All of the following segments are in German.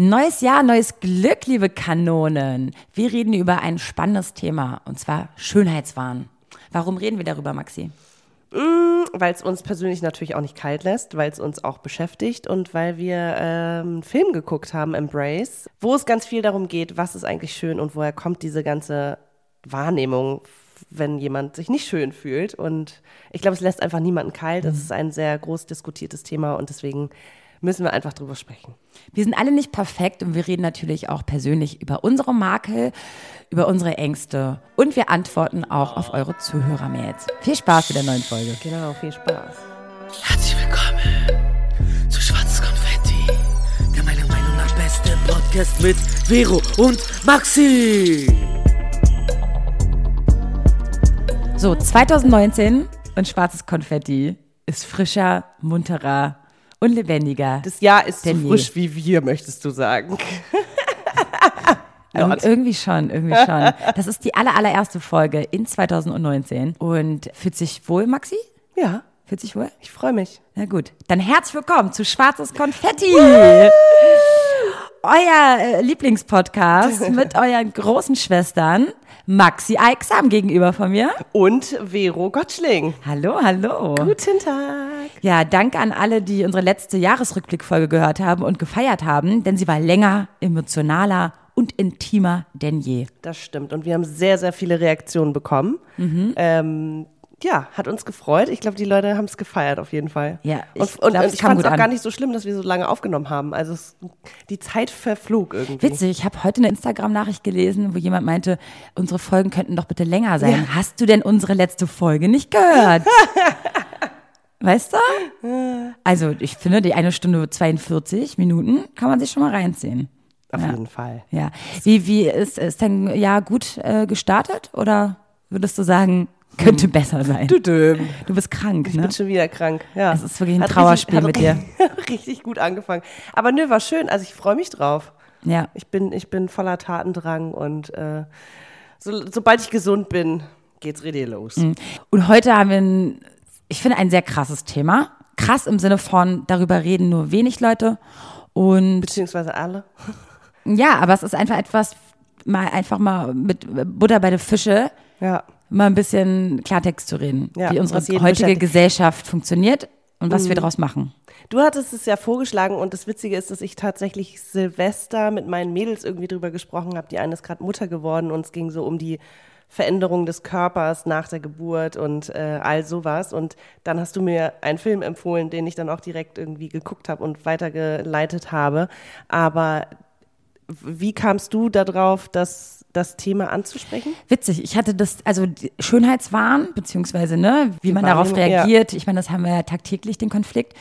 Neues Jahr, neues Glück, liebe Kanonen. Wir reden über ein spannendes Thema und zwar Schönheitswahn. Warum reden wir darüber, Maxi? weil es uns persönlich natürlich auch nicht kalt lässt, weil es uns auch beschäftigt und weil wir ähm, einen Film geguckt haben, Embrace, wo es ganz viel darum geht, was ist eigentlich schön und woher kommt diese ganze Wahrnehmung, wenn jemand sich nicht schön fühlt. Und ich glaube, es lässt einfach niemanden kalt. Es ist ein sehr groß diskutiertes Thema und deswegen müssen wir einfach drüber sprechen. Wir sind alle nicht perfekt und wir reden natürlich auch persönlich über unsere Makel, über unsere Ängste und wir antworten auch auf eure Zuhörermails. Viel Spaß mit der neuen Folge. Genau, viel Spaß. Herzlich willkommen zu Schwarzes Konfetti, der meiner Meinung nach beste Podcast mit Vero und Maxi. So, 2019 und schwarzes Konfetti ist frischer, munterer und lebendiger. Das Jahr ist so je. frisch wie wir, möchtest du sagen. Ir irgendwie schon, irgendwie schon. Das ist die aller, allererste Folge in 2019 und fühlt sich wohl, Maxi? Ja, Fühlt sich wohl? ich freue mich. Na gut, dann herzlich willkommen zu Schwarzes Konfetti. Euer äh, Lieblingspodcast mit euren großen Schwestern Maxi Eichsam gegenüber von mir. Und Vero Gottschling. Hallo, hallo. Guten Tag. Ja, danke an alle, die unsere letzte Jahresrückblickfolge gehört haben und gefeiert haben, denn sie war länger, emotionaler und intimer denn je. Das stimmt. Und wir haben sehr, sehr viele Reaktionen bekommen. Mhm. Ähm, ja, hat uns gefreut. Ich glaube, die Leute haben es gefeiert auf jeden Fall. Ja, ich und, und, glaub, und ich fand es auch an. gar nicht so schlimm, dass wir so lange aufgenommen haben. Also es, die Zeit verflog irgendwie. Witzig, ich habe heute eine Instagram-Nachricht gelesen, wo jemand meinte, unsere Folgen könnten doch bitte länger sein. Hast du denn unsere letzte Folge nicht gehört? weißt du? Also ich finde, die eine Stunde 42 Minuten kann man sich schon mal reinziehen. Auf Ja. jeden Fall. Ja. Wie, wie ist, ist dein Jahr gut äh, gestartet oder würdest du sagen, könnte besser sein? Du, bist krank, Ich ne? bin schon wieder krank. Ja. Es ist wirklich ein Hat Trauerspiel richtig, mit richtig, richtig gut angefangen. Aber nö, war schön. Also ich freue mich drauf. Ja. Ich bin, ich bin voller Tatendrang und äh, so, sobald ich gesund bin, geht's richtig los. Und heute haben wir ein, ich finde, ein sehr krasses Thema. Krass im Sinne von, darüber reden nur wenig Leute. Und Beziehungsweise alle. ja, aber es ist einfach etwas, mal einfach mal mit Butter bei den Fische Ja. Mal ein bisschen Klartext zu reden, Ja, wie unsere heutige. Gesellschaft funktioniert und was wir daraus machen. Du hattest es ja vorgeschlagen und das Witzige ist, dass ich tatsächlich Silvester mit meinen Mädels irgendwie drüber gesprochen habe. Die eine ist gerade Mutter geworden und es ging so um die Veränderung des Körpers nach der Geburt und äh, all sowas. Und dann hast du mir einen Film empfohlen, den ich dann auch direkt irgendwie geguckt habe und weitergeleitet habe. Aber wie kamst du darauf, das, das Thema anzusprechen? Witzig, ich hatte das, also Schönheitswahn, beziehungsweise, ne, wie man darauf Wahrnehmung, ja. reagiert. Ich meine, das haben wir ja tagtäglich, den Konflikt.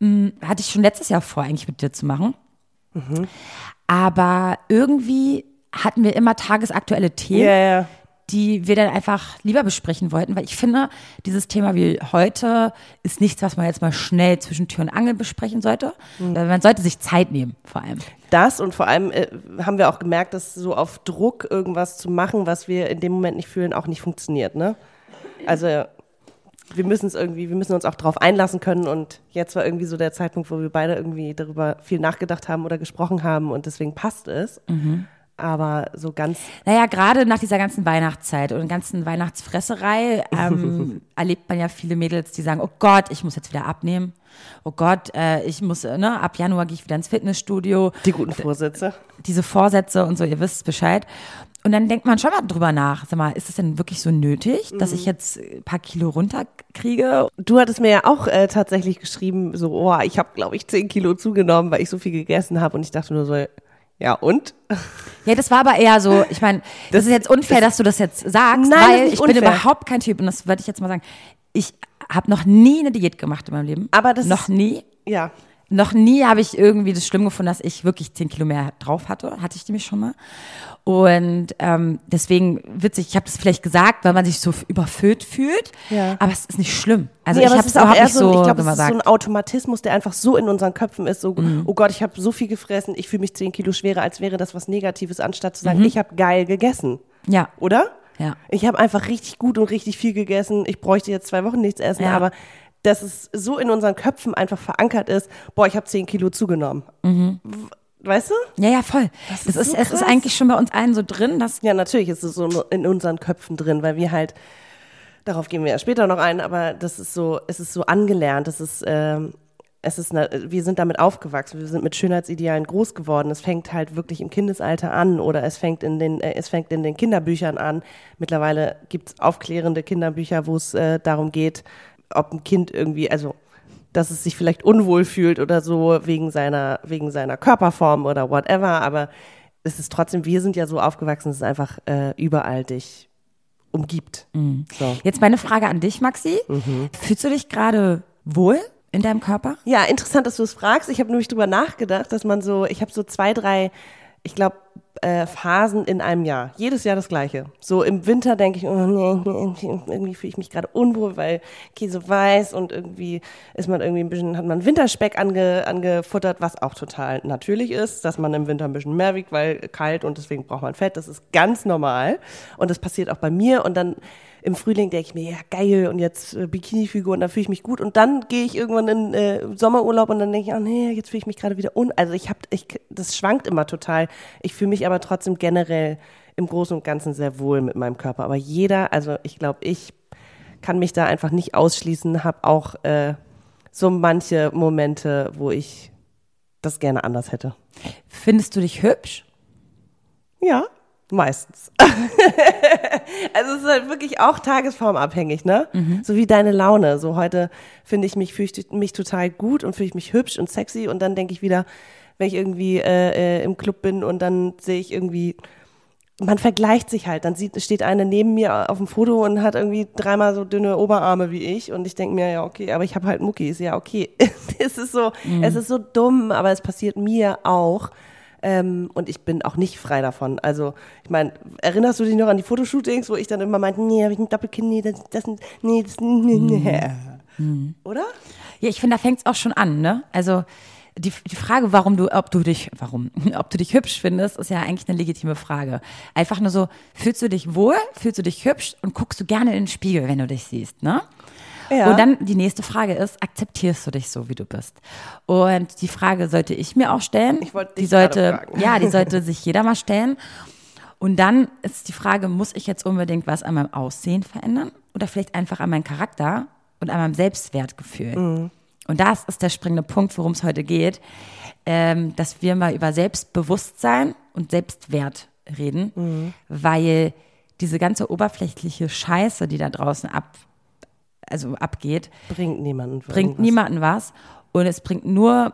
Hm, hatte ich schon letztes Jahr vor, eigentlich mit dir zu machen. Mhm. Aber irgendwie hatten wir immer tagesaktuelle Themen. Ja, ja. Die wir dann einfach lieber besprechen wollten, weil ich finde, dieses Thema wie heute ist nichts, was man jetzt mal schnell zwischen Tür und Angel besprechen sollte. Mhm. Man sollte sich Zeit nehmen, vor allem. Das und vor allem äh, haben wir auch gemerkt, dass so auf Druck irgendwas zu machen, was wir in dem Moment nicht fühlen, auch nicht funktioniert. Ne? Also wir müssen es irgendwie, wir müssen uns auch darauf einlassen können und jetzt war irgendwie so der Zeitpunkt, wo wir beide irgendwie darüber viel nachgedacht haben oder gesprochen haben und deswegen passt es. Aber so ganz, Naja, gerade nach dieser ganzen Weihnachtszeit und ganzen Weihnachtsfresserei ähm, erlebt man ja viele Mädels, die sagen, oh Gott, ich muss jetzt wieder abnehmen. Oh Gott, äh, ich muss, äh, ne, ab Januar gehe ich wieder ins Fitnessstudio. die guten Vorsätze. Diese Vorsätze und so, ihr wisst Bescheid. Und dann denkt man schon mal drüber nach. Sag mal, ist es denn wirklich so nötig, dass ich jetzt ein paar Kilo runterkriege? Du hattest mir ja auch äh, tatsächlich geschrieben, so, oh, ich habe, glaube ich, 10 Kilo zugenommen, weil ich so viel gegessen habe und ich dachte nur so, ja und? Ja, das war aber eher so, ich meine, das, ist jetzt unfair, dass du das jetzt sagst, Nein, das weil ich bin unfair. überhaupt kein Typ und das würde ich jetzt mal sagen. Ich habe noch nie eine Diät gemacht in meinem Leben. Aber das noch nie. Ja. Noch nie habe ich irgendwie das schlimm gefunden, dass ich wirklich 10 Kilo mehr drauf hatte. Hatte ich nämlich schon mal. Und ähm, deswegen witzig, ich habe das vielleicht gesagt, weil man sich so überfüllt fühlt. Ja. Aber es ist nicht schlimm. Also Nee, ich habe es auch eher nicht so, so ich glaube, es ist so ein Automatismus, der einfach so in unseren Köpfen ist, so, Mhm. oh Gott, ich habe so viel gefressen, ich fühle mich 10 Kilo schwerer, als wäre das was Negatives, anstatt zu Mhm. sagen, ich habe geil gegessen. ja. Oder? Ja. Ich habe einfach richtig gut und richtig viel gegessen. Ich bräuchte jetzt zwei Wochen nichts essen, Ja. aber dass es so in unseren Köpfen einfach verankert ist, boah, ich habe 10 Kilo zugenommen. Mhm. Weißt du? Ja, ja, voll. Das ist ist, so es ist eigentlich schon bei uns allen so drin, dass Ja, natürlich ist es so in unseren Köpfen drin, weil wir halt, darauf gehen wir ja später noch ein, aber das ist so, es ist so angelernt, es ist, ähm, es ist, eine, wir sind damit aufgewachsen, wir sind mit Schönheitsidealen groß geworden. Es fängt halt wirklich im Kindesalter an oder es fängt in den, äh, es fängt in den Kinderbüchern an. Mittlerweile gibt's aufklärende Kinderbücher, wo es äh, darum geht, ob ein Kind irgendwie, also dass es sich vielleicht unwohl fühlt oder so wegen seiner, wegen seiner Körperform oder whatever, aber es ist trotzdem, wir sind ja so aufgewachsen, dass es einfach äh, überall dich umgibt. So. Jetzt meine Frage an dich, Maxi. Fühlst du dich gerade wohl in deinem Körper? Ja, interessant, dass du es fragst. Ich habe nämlich drüber nachgedacht, dass man so, ich habe so zwei, drei, ich glaube, äh, Phasen in einem Jahr. Jedes Jahr das gleiche. So im Winter denke ich, oh, nee, irgendwie fühle ich mich gerade unwohl, weil Käse weiß und irgendwie ist man irgendwie ein bisschen, hat man Winterspeck ange, angefuttert, was auch total natürlich ist, dass man im Winter ein bisschen mehr wiegt, weil kalt und deswegen braucht man Fett. Das ist ganz normal. Und das passiert auch bei mir. Und dann im Frühling denke ich mir, ja geil, und jetzt äh, Bikini-Figur und dann fühle ich mich gut. Und dann gehe ich irgendwann in äh, Sommerurlaub und dann denke ich, oh nee, jetzt fühle ich mich gerade wieder un. Also ich habe, ich, das schwankt immer total. Ich fühle mich aber trotzdem generell im Großen und Ganzen sehr wohl mit meinem Körper. Aber jeder, also ich glaube, ich kann mich da einfach nicht ausschließen, habe auch äh, so manche Momente, wo ich das gerne anders hätte. Findest du dich hübsch? Ja, meistens. also es ist halt wirklich auch tagesformabhängig, ne? So wie deine Laune. So heute finde ich mich, fühle ich mich total gut und fühle ich mich hübsch und sexy und dann denke ich wieder, wenn ich irgendwie äh, äh, im Club bin und dann sehe ich irgendwie, man vergleicht sich halt. Dann sieht, steht eine neben mir auf dem Foto und hat irgendwie dreimal so dünne Oberarme wie ich und ich denke mir, ja, okay, aber ich habe halt Muckis, ja, okay. es ist so, es ist so dumm, aber es passiert mir auch. Ähm, und ich bin auch nicht frei davon. Also, ich meine, erinnerst du dich noch an die Fotoshootings, wo ich dann immer meinte, nee, habe ich ein Doppelkinn, nee, das, das, nee, das, nee, nee. Oder? Ja, ich finde, da fängt es auch schon an, ne? Also die, die Frage, warum du, ob du dich, warum, ob du dich hübsch findest, ist ja eigentlich eine legitime Frage. Einfach nur so, fühlst du dich wohl, fühlst du dich hübsch und guckst du gerne in den Spiegel, wenn du dich siehst, ne? Ja. Und dann die nächste Frage ist, akzeptierst du dich so, wie du bist? Und die Frage sollte ich mir auch stellen. Ich wollte die dich gerade sollte, fragen. ja, die sollte sich jeder mal stellen. Und dann ist die Frage, muss ich jetzt unbedingt was an meinem Aussehen verändern? Oder vielleicht einfach an meinem Charakter und an meinem Selbstwertgefühl? Mhm. Und das ist der springende Punkt, worum es heute geht, ähm, dass wir mal über Selbstbewusstsein und Selbstwert reden, Mhm. weil diese ganze oberflächliche Scheiße, die da draußen ab, also abgeht, Bringt niemanden. bringt irgendwas. niemanden was und es bringt nur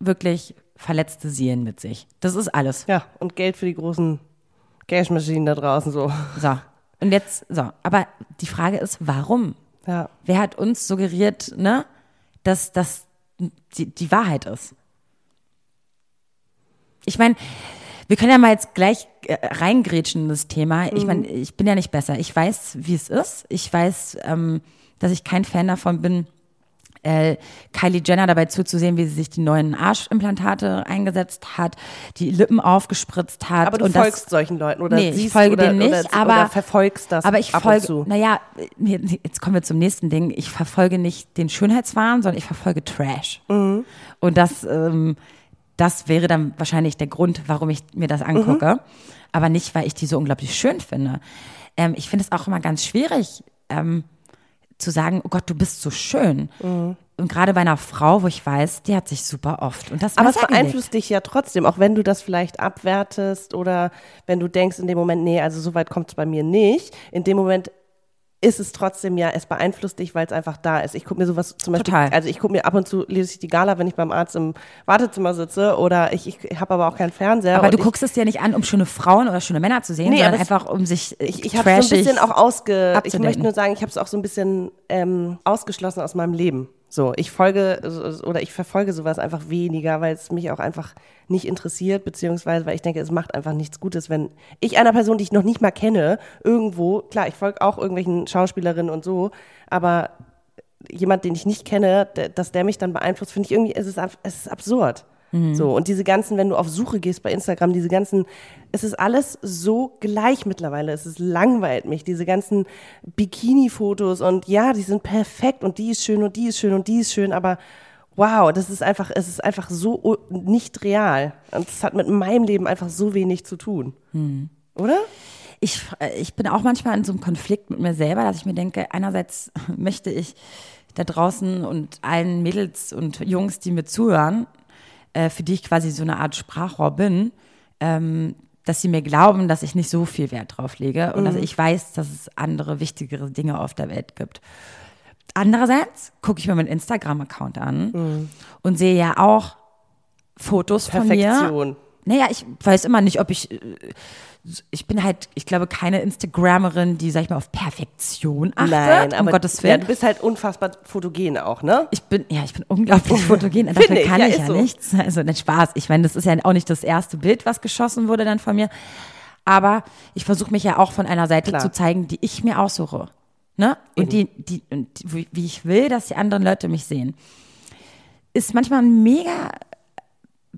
wirklich verletzte Seelen mit sich. Das ist alles. Ja, und Geld für die großen Cashmaschinen da draußen so. So. Und jetzt, so. Aber die Frage ist, warum? Ja. Wer hat uns suggeriert, ne, dass das die, die Wahrheit ist? Ich meine, wir können ja mal jetzt gleich äh, reingrätschen in das Thema. Ich meine, ich bin ja nicht besser. Ich weiß, wie es ist. Ich weiß, ähm, dass ich kein Fan davon bin, äh, Kylie Jenner dabei zuzusehen, wie sie sich die neuen Arschimplantate eingesetzt hat, die Lippen aufgespritzt hat. Aber du folgst das, solchen Leuten oder nee, ich siehst folge oder, denen nicht, oder, aber oder verfolgst das aber ich folge, naja, jetzt kommen wir zum nächsten Ding. Ich verfolge nicht den Schönheitswahn, sondern ich verfolge Trash. Mhm. Und das, ähm, das wäre dann wahrscheinlich der Grund, warum ich mir das angucke. Mhm. Aber nicht, weil ich die so unglaublich schön finde. Ähm, ich finde es auch immer ganz schwierig, ähm, zu sagen, oh Gott, du bist so schön. Mhm. Und gerade bei einer Frau, wo ich weiß, die hat sich super oft. Und das Aber es beeinflusst dich ja trotzdem, auch wenn du das vielleicht abwertest oder wenn du denkst in dem Moment, nee, also so weit kommt es bei mir nicht. In dem Moment ist es trotzdem ja, es beeinflusst dich, weil es einfach da ist. Ich gucke mir sowas zum Beispiel, Total. also ich gucke mir ab und zu, lese ich die Gala, wenn ich beim Arzt im Wartezimmer sitze oder ich, ich habe aber auch keinen Fernseher. Aber du ich, guckst es dir nicht an, um schöne Frauen oder schöne Männer zu sehen, Nee, sondern einfach um sich äh, Ich, ich habe so ein bisschen auch ausge. Ich abzudaten. möchte nur sagen, ich habe es auch so ein bisschen ähm, ausgeschlossen aus meinem Leben. So, ich folge oder ich verfolge sowas einfach weniger, weil es mich auch einfach nicht interessiert, beziehungsweise weil ich denke, es macht einfach nichts Gutes, wenn ich einer Person, die ich noch nicht mal kenne, irgendwo, klar, ich folge auch irgendwelchen Schauspielerinnen und so, aber jemand, den ich nicht kenne, dass der mich dann beeinflusst, finde ich irgendwie, es ist, es ist absurd. So, und diese ganzen, wenn du auf Suche gehst bei Instagram, diese ganzen, es ist alles so gleich mittlerweile. Es ist langweilt mich, diese ganzen Bikini-Fotos und ja, die sind perfekt und die ist schön und die ist schön und die ist schön, aber wow, das ist einfach, es ist einfach so nicht real. Und es hat mit meinem Leben einfach so wenig zu tun. Oder? Ich, ich bin auch manchmal in so einem Konflikt mit mir selber, dass ich mir denke, einerseits möchte ich da draußen und allen Mädels und Jungs, die mir zuhören, äh, für die ich quasi so eine Art Sprachrohr bin, ähm, dass sie mir glauben, dass ich nicht so viel Wert drauf lege und dass ich weiß, dass es andere wichtigere Dinge auf der Welt gibt. Andererseits gucke ich mir meinen Instagram-Account an und sehe ja auch Fotos von mir. Naja, ich weiß immer nicht, ob ich. äh, Ich bin halt, ich glaube, keine Instagrammerin, die, sag ich mal, auf Perfektion achtet. Nein, um aber Gottes ja, Willen. du bist halt unfassbar fotogen auch, ne? ich bin, ja, ich bin unglaublich fotogen. Dafür ich, kann ja, ich ja so. nichts. Also, nicht Spaß. Ich meine, das ist ja auch nicht das erste Bild, was geschossen wurde dann von mir. Aber ich versuche mich ja auch von einer Seite Klar. zu zeigen, die ich mir aussuche. Ne? Und die, die, und wie wie ich will, dass die anderen Leute mich sehen. Ist manchmal ein mega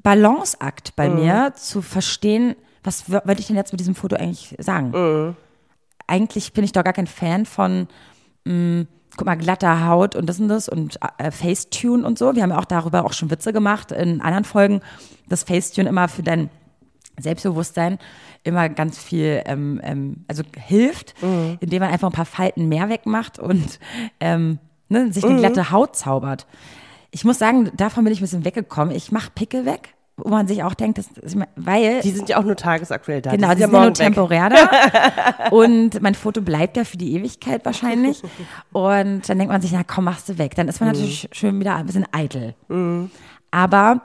Balanceakt bei mir, zu verstehen, was wollte ich denn jetzt mit diesem Foto eigentlich sagen? Eigentlich bin ich doch gar kein Fan von, mh, guck mal, glatter Haut und das und das und äh, Facetune und so. Wir haben ja auch darüber auch schon Witze gemacht in anderen Folgen, dass Facetune immer für dein Selbstbewusstsein immer ganz viel, ähm, ähm, also hilft, indem man einfach ein paar Falten mehr wegmacht und ähm, ne, sich eine glatte Haut zaubert. Ich muss sagen, davon bin ich ein bisschen weggekommen. Ich mache Pickel weg, wo man sich auch denkt, das, ist mir- weil Die sind ja auch nur tagesaktuell da. Genau, die sind sind ja nur temporär da. und mein Foto bleibt ja für die Ewigkeit wahrscheinlich. Und dann denkt man sich, na komm, machst du weg. Dann ist man natürlich schön wieder ein bisschen eitel. Aber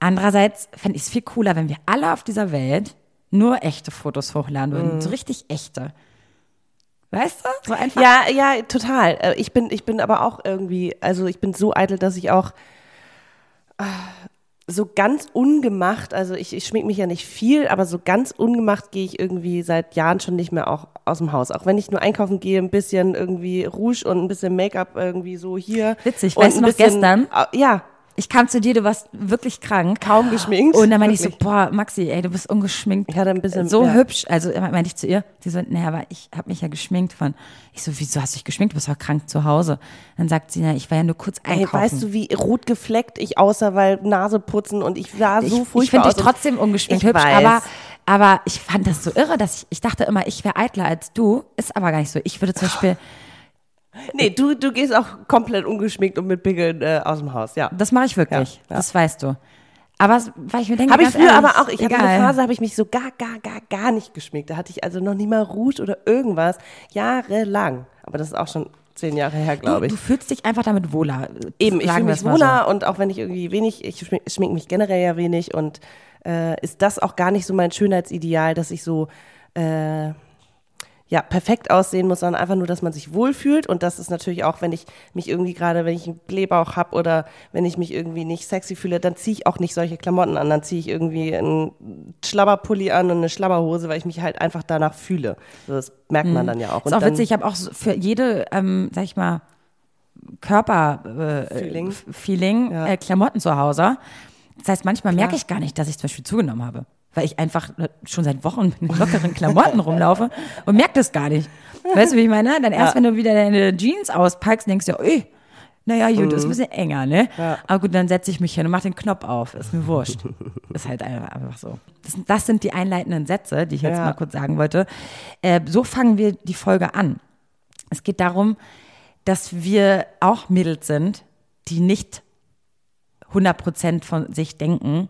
andererseits fände ich es viel cooler, wenn wir alle auf dieser Welt nur echte Fotos hochladen würden. So richtig echte. Weißt du? So einfach. Ja, ja, total. Äh, Ich bin, ich bin aber auch irgendwie, also ich bin so eitel, dass ich auch äh, so ganz ungemacht, also ich, ich schmink mich ja nicht viel, aber so ganz ungemacht gehe ich irgendwie seit Jahren schon nicht mehr auch aus dem Haus. Auch wenn ich nur einkaufen gehe, ein bisschen irgendwie Rouge und ein bisschen Make-up irgendwie so hier. Witzig, weißt du noch bisschen, gestern? äh, Ja, Ich kam zu dir, du warst wirklich krank. kaum geschminkt. Und dann meinte ich so, boah, Maxi, ey, du bist ungeschminkt. Ich hatte ein bisschen- So ja. hübsch. Also meinte ich zu ihr, die so, naja, aber ich habe mich ja geschminkt von. Ich so, wieso hast du dich geschminkt? Du bist doch krank zu Hause. Dann sagt sie, na, ich war ja nur kurz Ey, einkaufen. weißt du, wie rot gefleckt ich aussah, weil Nase putzen und ich sah so ich, furchtbar ich finde dich trotzdem ungeschminkt hübsch, weiß. aber, aber ich fand das so irre, dass ich, ich dachte immer, ich wäre eitler als du. Ist aber gar nicht so. Ich würde zum Beispiel, Nee, du, du gehst auch komplett ungeschminkt und mit Pickeln äh, aus dem Haus, ja. das mache ich wirklich. Ja, ja. Das weißt du. Aber weil ich mir denke, Habe ich früher ehrlich, aber auch. Ich egal. eine Phase, habe ich mich so gar, gar, gar, gar nicht geschminkt. Da hatte ich also noch nie mal Rouge oder irgendwas. Jahrelang. Aber das ist auch schon zehn Jahre her, Du, glaube ich. du fühlst dich einfach damit wohler. Eben, ich fühle mich mal so. wohler und auch wenn ich irgendwie wenig, ich schmink, schmink mich generell ja wenig und äh, ist das auch gar nicht so mein Schönheitsideal, dass ich so äh, ja, perfekt aussehen muss, sondern einfach nur, dass man sich wohlfühlt. Und das ist natürlich auch, wenn ich mich irgendwie gerade, wenn ich einen Blähbauch habe oder wenn ich mich irgendwie nicht sexy fühle, dann ziehe ich auch nicht solche Klamotten an. Dann ziehe ich irgendwie einen Schlabberpulli an und eine Schlabberhose, weil ich mich halt einfach danach fühle. So, das merkt man dann ja auch. Mhm. Ist auch dann, witzig, ich habe auch für jede, ähm, sag ich mal, Körper äh, Feeling Ja. äh, Klamotten zu Hause. Das heißt, manchmal merke ich gar nicht, dass ich zum Beispiel zugenommen habe. Weil ich einfach schon seit Wochen mit lockeren Klamotten rumlaufe und merke das gar nicht. Weißt du, wie ich meine? Dann erst, Ja. wenn du wieder deine Jeans auspackst, denkst du, ey, naja, gut, ist ein bisschen enger, ne? Aber gut, dann setze ich mich hin und mache den Knopf auf. Ist mir wurscht. ist halt einfach, so. Das, sind- das sind die einleitenden Sätze, die ich jetzt Ja. mal kurz sagen wollte. Äh, so fangen wir die Folge an. Es geht darum, dass wir auch Mädels sind, die nicht 100% von sich denken,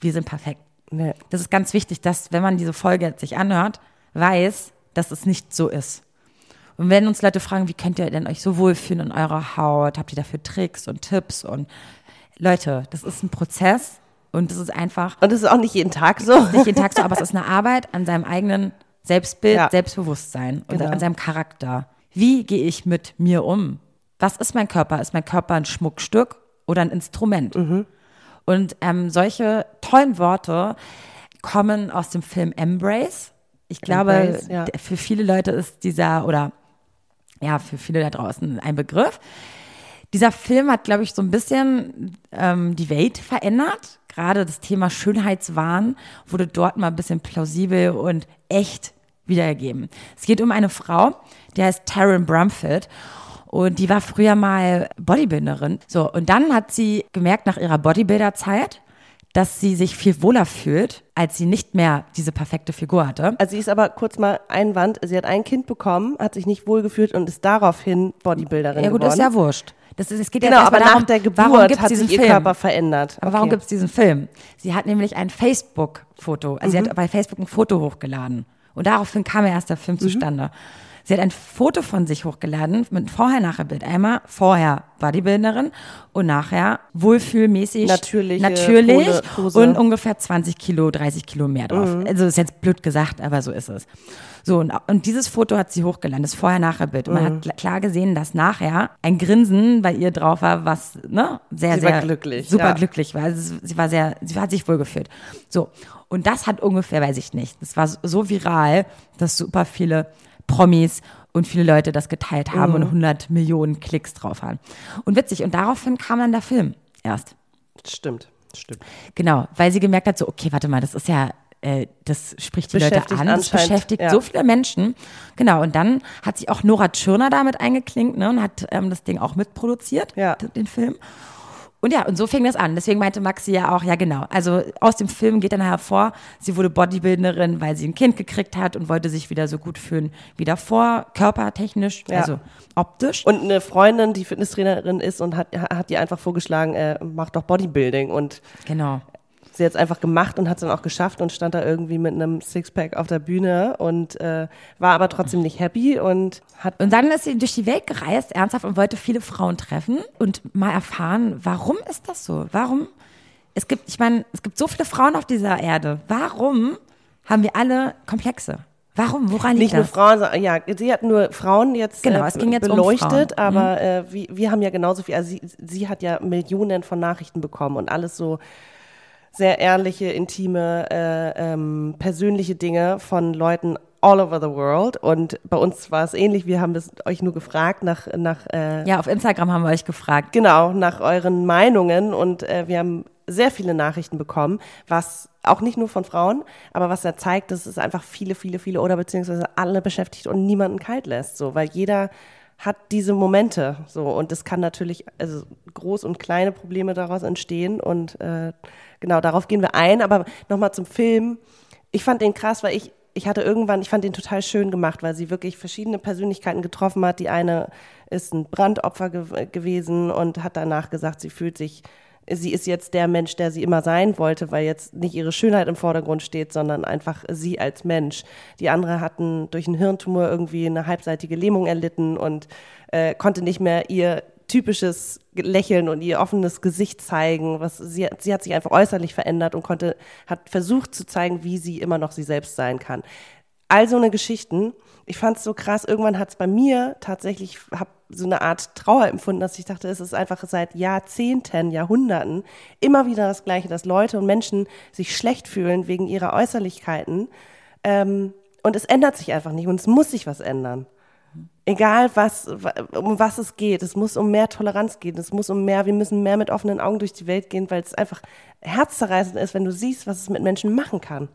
wir sind perfekt. Nee. Das ist ganz wichtig, dass, wenn man diese Folge jetzt sich anhört, weiß, dass es nicht so ist. Und wenn uns Leute fragen, wie könnt ihr denn euch so wohlfühlen in eurer Haut? Habt ihr dafür Tricks und Tipps? Und Leute, das ist ein Prozess und das ist einfach Und das ist auch nicht jeden Tag so. nicht jeden Tag so, aber es ist eine Arbeit an seinem eigenen Selbstbild, Ja. Selbstbewusstsein und Genau. an seinem Charakter. Wie gehe ich mit mir um? Was ist mein Körper? Ist mein Körper ein Schmuckstück oder ein Instrument? Mhm. Und ähm, solche tollen Worte kommen aus dem Film Embrace. Ich glaube, Embrace, ja. für viele Leute ist dieser, oder ja, für viele da draußen ein Begriff. Dieser Film hat, glaube ich, so ein bisschen ähm, die Welt verändert. Gerade das Thema Schönheitswahn wurde dort mal ein bisschen plausibel und echt wiedergegeben. Es geht um eine Frau, die heißt Taryn Brumfield. Und die war früher mal Bodybuilderin. So, und dann hat sie gemerkt nach ihrer Bodybuilder-Zeit, dass sie sich viel wohler fühlt, als sie nicht mehr diese perfekte Figur hatte. Also sie ist aber kurz mal Einwand, sie hat ein Kind bekommen, hat sich nicht wohlgefühlt und ist daraufhin Bodybuilderin Ja gut, geworden. ist ja wurscht. Das ist, es geht genau, ja aber darum, nach der warum Geburt hat sich ihr Film? Körper verändert. Aber warum Okay. gibt es diesen Film? Sie hat nämlich ein Facebook-Foto, also sie Mhm. hat bei Facebook ein Foto hochgeladen. Und daraufhin kam ja erst der Film Mhm. zustande. Sie hat ein Foto von sich hochgeladen mit Vorher-Nachher-Bild. Einmal vorher Bodybuilderin und nachher wohlfühlmäßig, Natürliche natürlich Pose- Pose. und ungefähr 20 Kilo, 30 Kilo mehr drauf. Mhm. Also ist jetzt blöd gesagt, aber so ist es. So, und, und dieses Foto hat sie hochgeladen, das Vorher-Nachher-Bild. Und man Mhm. hat kl- klar gesehen, dass nachher ein Grinsen bei ihr drauf war, was ne, sehr, Sie war sehr glücklich, super ja. glücklich war. Also sie war sehr, sie hat sich wohl gefühlt. So. Und das hat ungefähr, weiß ich nicht, das war so viral, dass super viele Promis und viele Leute das geteilt haben Mhm. und 100 Millionen Klicks drauf haben. Und witzig. Und daraufhin kam dann der Film erst. Stimmt, stimmt. Genau, weil sie gemerkt hat, so, okay, warte mal, das ist ja, äh, das spricht die Leute an, das beschäftigt ja. so viele Menschen. Genau, und dann hat sich auch Nora Tschirner damit eingeklinkt ne, und hat ähm, das Ding auch mitproduziert, Ja. den Film. Und ja, und so fing das an. Deswegen meinte Maxi ja auch, ja genau. Also aus dem Film geht dann hervor, sie wurde Bodybuilderin, weil sie ein Kind gekriegt hat und wollte sich wieder so gut fühlen wie davor, körpertechnisch, Ja. also optisch. Und eine Freundin, die Fitnesstrainerin ist und hat, hat ihr einfach vorgeschlagen, äh, mach doch Bodybuilding. Und genau. Sie es einfach gemacht und hat es dann auch geschafft und stand da irgendwie mit einem Sixpack auf der Bühne und äh, war aber trotzdem nicht happy und hat Und dann ist sie durch die Welt gereist, ernsthaft, und wollte viele Frauen treffen und mal erfahren, warum ist das so? Warum? Es gibt, ich meine, es gibt so viele Frauen auf dieser Erde. Warum haben wir alle Komplexe? Warum? Woran liegt nicht nur das? Frauen, sondern- ja, sie hat nur Frauen jetzt Genau, äh, es ging jetzt um beleuchtet, Frauen. aber äh, wir, wir haben ja genauso viel, also sie, sie hat ja Millionen von Nachrichten bekommen und alles so sehr ehrliche, intime, äh, ähm, persönliche Dinge von Leuten all over the world. Und bei uns war es ähnlich, wir haben das euch nur gefragt nach, nach äh, Ja, auf Instagram haben wir euch gefragt. Genau, nach euren Meinungen. Und äh, wir haben sehr viele Nachrichten bekommen, was auch nicht nur von Frauen, aber was ja zeigt, dass es einfach viele, viele, viele oder beziehungsweise alle beschäftigt und niemanden kalt lässt, so, weil jeder hat diese Momente, so. Und es kann natürlich also groß und kleine Probleme daraus entstehen. Und äh, genau darauf gehen wir ein, aber nochmal zum Film. Ich fand den krass, weil ich ich hatte irgendwann, ich fand den total schön gemacht, weil sie wirklich verschiedene Persönlichkeiten getroffen hat. Die eine ist ein Brandopfer ge gewesen und hat danach gesagt, sie fühlt sich, sie ist jetzt der Mensch, der sie immer sein wollte, weil jetzt nicht ihre Schönheit im Vordergrund steht, sondern einfach sie als Mensch. Die andere hatten durch einen Hirntumor irgendwie eine halbseitige Lähmung erlitten und äh, konnte nicht mehr ihr typisches Lächeln und ihr offenes Gesicht zeigen, was sie, sie hat sich einfach äußerlich verändert und konnte, hat versucht zu zeigen, wie sie immer noch sie selbst sein kann. All so eine Geschichten. Ich fand es so krass. Irgendwann hat es bei mir tatsächlich, habe so eine Art Trauer empfunden, dass ich dachte, es ist einfach seit Jahrzehnten, Jahrhunderten immer wieder das Gleiche, dass Leute und Menschen sich schlecht fühlen wegen ihrer Äußerlichkeiten. Ähm, und es ändert sich einfach nicht und es muss sich was ändern. Egal was, um was es geht, es muss um mehr Toleranz gehen, es muss um mehr, wir müssen mehr mit offenen Augen durch die Welt gehen, weil es einfach herzzerreißend ist, wenn du siehst, was es mit Menschen machen kann.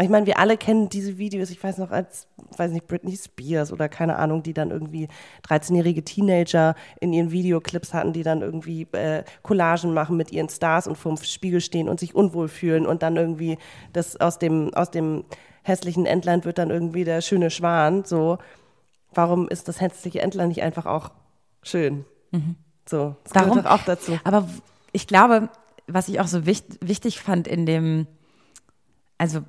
Ich meine, wir alle kennen diese Videos, ich weiß noch, als, weiß nicht, Britney Spears oder keine Ahnung, die dann irgendwie 13-jährige Teenager in ihren Videoclips hatten, die dann irgendwie äh, Collagen machen mit ihren Stars und vorm Spiegel stehen und sich unwohl fühlen und dann irgendwie das aus dem, aus dem hässlichen Entlein wird dann irgendwie der schöne Schwan, so. Warum ist das hässliche Entlein nicht einfach auch schön? So, das Warum? gehört doch auch dazu. Aber ich glaube, was ich auch so wichtig, wichtig fand in dem, also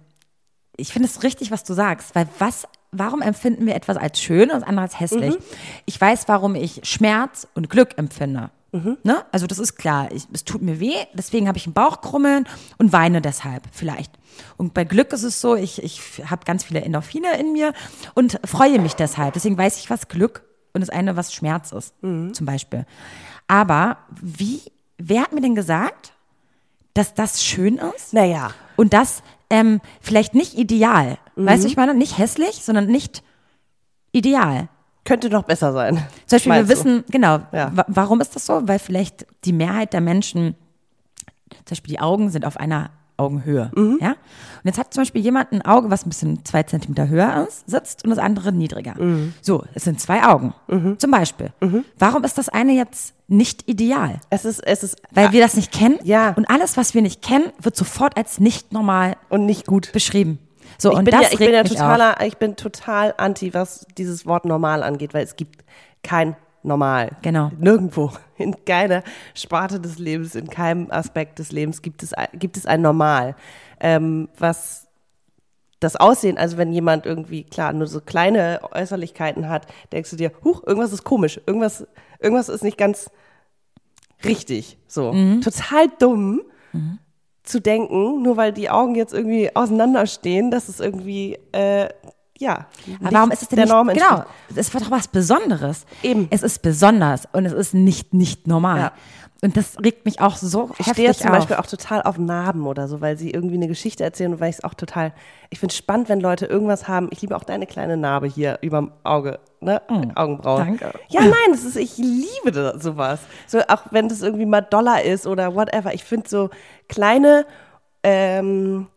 ich finde es richtig, was du sagst, weil was, warum empfinden wir etwas als schön und das andere als hässlich? Ich weiß, warum ich Schmerz und Glück empfinde. Ne? Also das ist klar, ich, es tut mir weh, deswegen habe ich einen Bauchkrummeln und weine deshalb vielleicht. Und bei Glück ist es so, ich, ich habe ganz viele Endorphine in mir und freue mich deshalb. Deswegen weiß ich, was Glück und das eine, was Schmerz ist, zum Beispiel. Aber wie, wer hat mir denn gesagt, dass das schön ist? Naja, Und das ähm, vielleicht nicht ideal. Weißt du, ich meine, nicht hässlich, sondern nicht ideal. Könnte noch besser sein. Zum Beispiel, wir Meinst du? wissen, genau, Ja. wa warum ist das so? Weil vielleicht die Mehrheit der Menschen, zum Beispiel die Augen sind auf einer Augenhöhe, Mhm. ja? jetzt hat zum Beispiel jemand ein Auge, was ein bisschen zwei Zentimeter höher ist, sitzt und das andere niedriger. So, es sind zwei Augen. Zum Beispiel. Warum ist das eine jetzt nicht ideal? Es ist, es ist Weil wir das nicht kennen. Ja. Und alles, was wir nicht kennen, wird sofort als nicht normal und nicht gut. beschrieben. So, Ich und bin, das ja, ich bin ja auf. totaler, ich bin total anti, was dieses Wort normal angeht, weil es gibt kein Normal. Genau. Nirgendwo. In keiner Sparte des Lebens, in keinem Aspekt des Lebens gibt es, ein- gibt es ein Normal. Ähm, was das Aussehen, also wenn jemand irgendwie, klar, nur so kleine Äußerlichkeiten hat, denkst du dir, huch, irgendwas ist komisch, irgendwas, irgendwas ist nicht ganz richtig. So. Mhm. Total dumm zu denken, nur weil die Augen jetzt irgendwie auseinanderstehen, dass es irgendwie, äh, ja. Aber warum ist es denn der nicht, Norm genau, es wird doch was Besonderes. Eben. Es ist besonders und es ist nicht nicht normal. Ja. Und das regt mich auch so Ich heftig stehe jetzt zum auf. Beispiel auch total auf Narben oder so, weil sie irgendwie eine Geschichte erzählen und weil ich es auch total, ich finde es spannend, wenn Leute irgendwas haben. Ich liebe auch deine kleine Narbe hier überm Auge, ne? Augenbraue. Mm, danke. Ja, nein, das ist, ich liebe das, sowas. So, auch wenn das irgendwie mal Dollar ist oder whatever. Ich finde so kleine, ähm,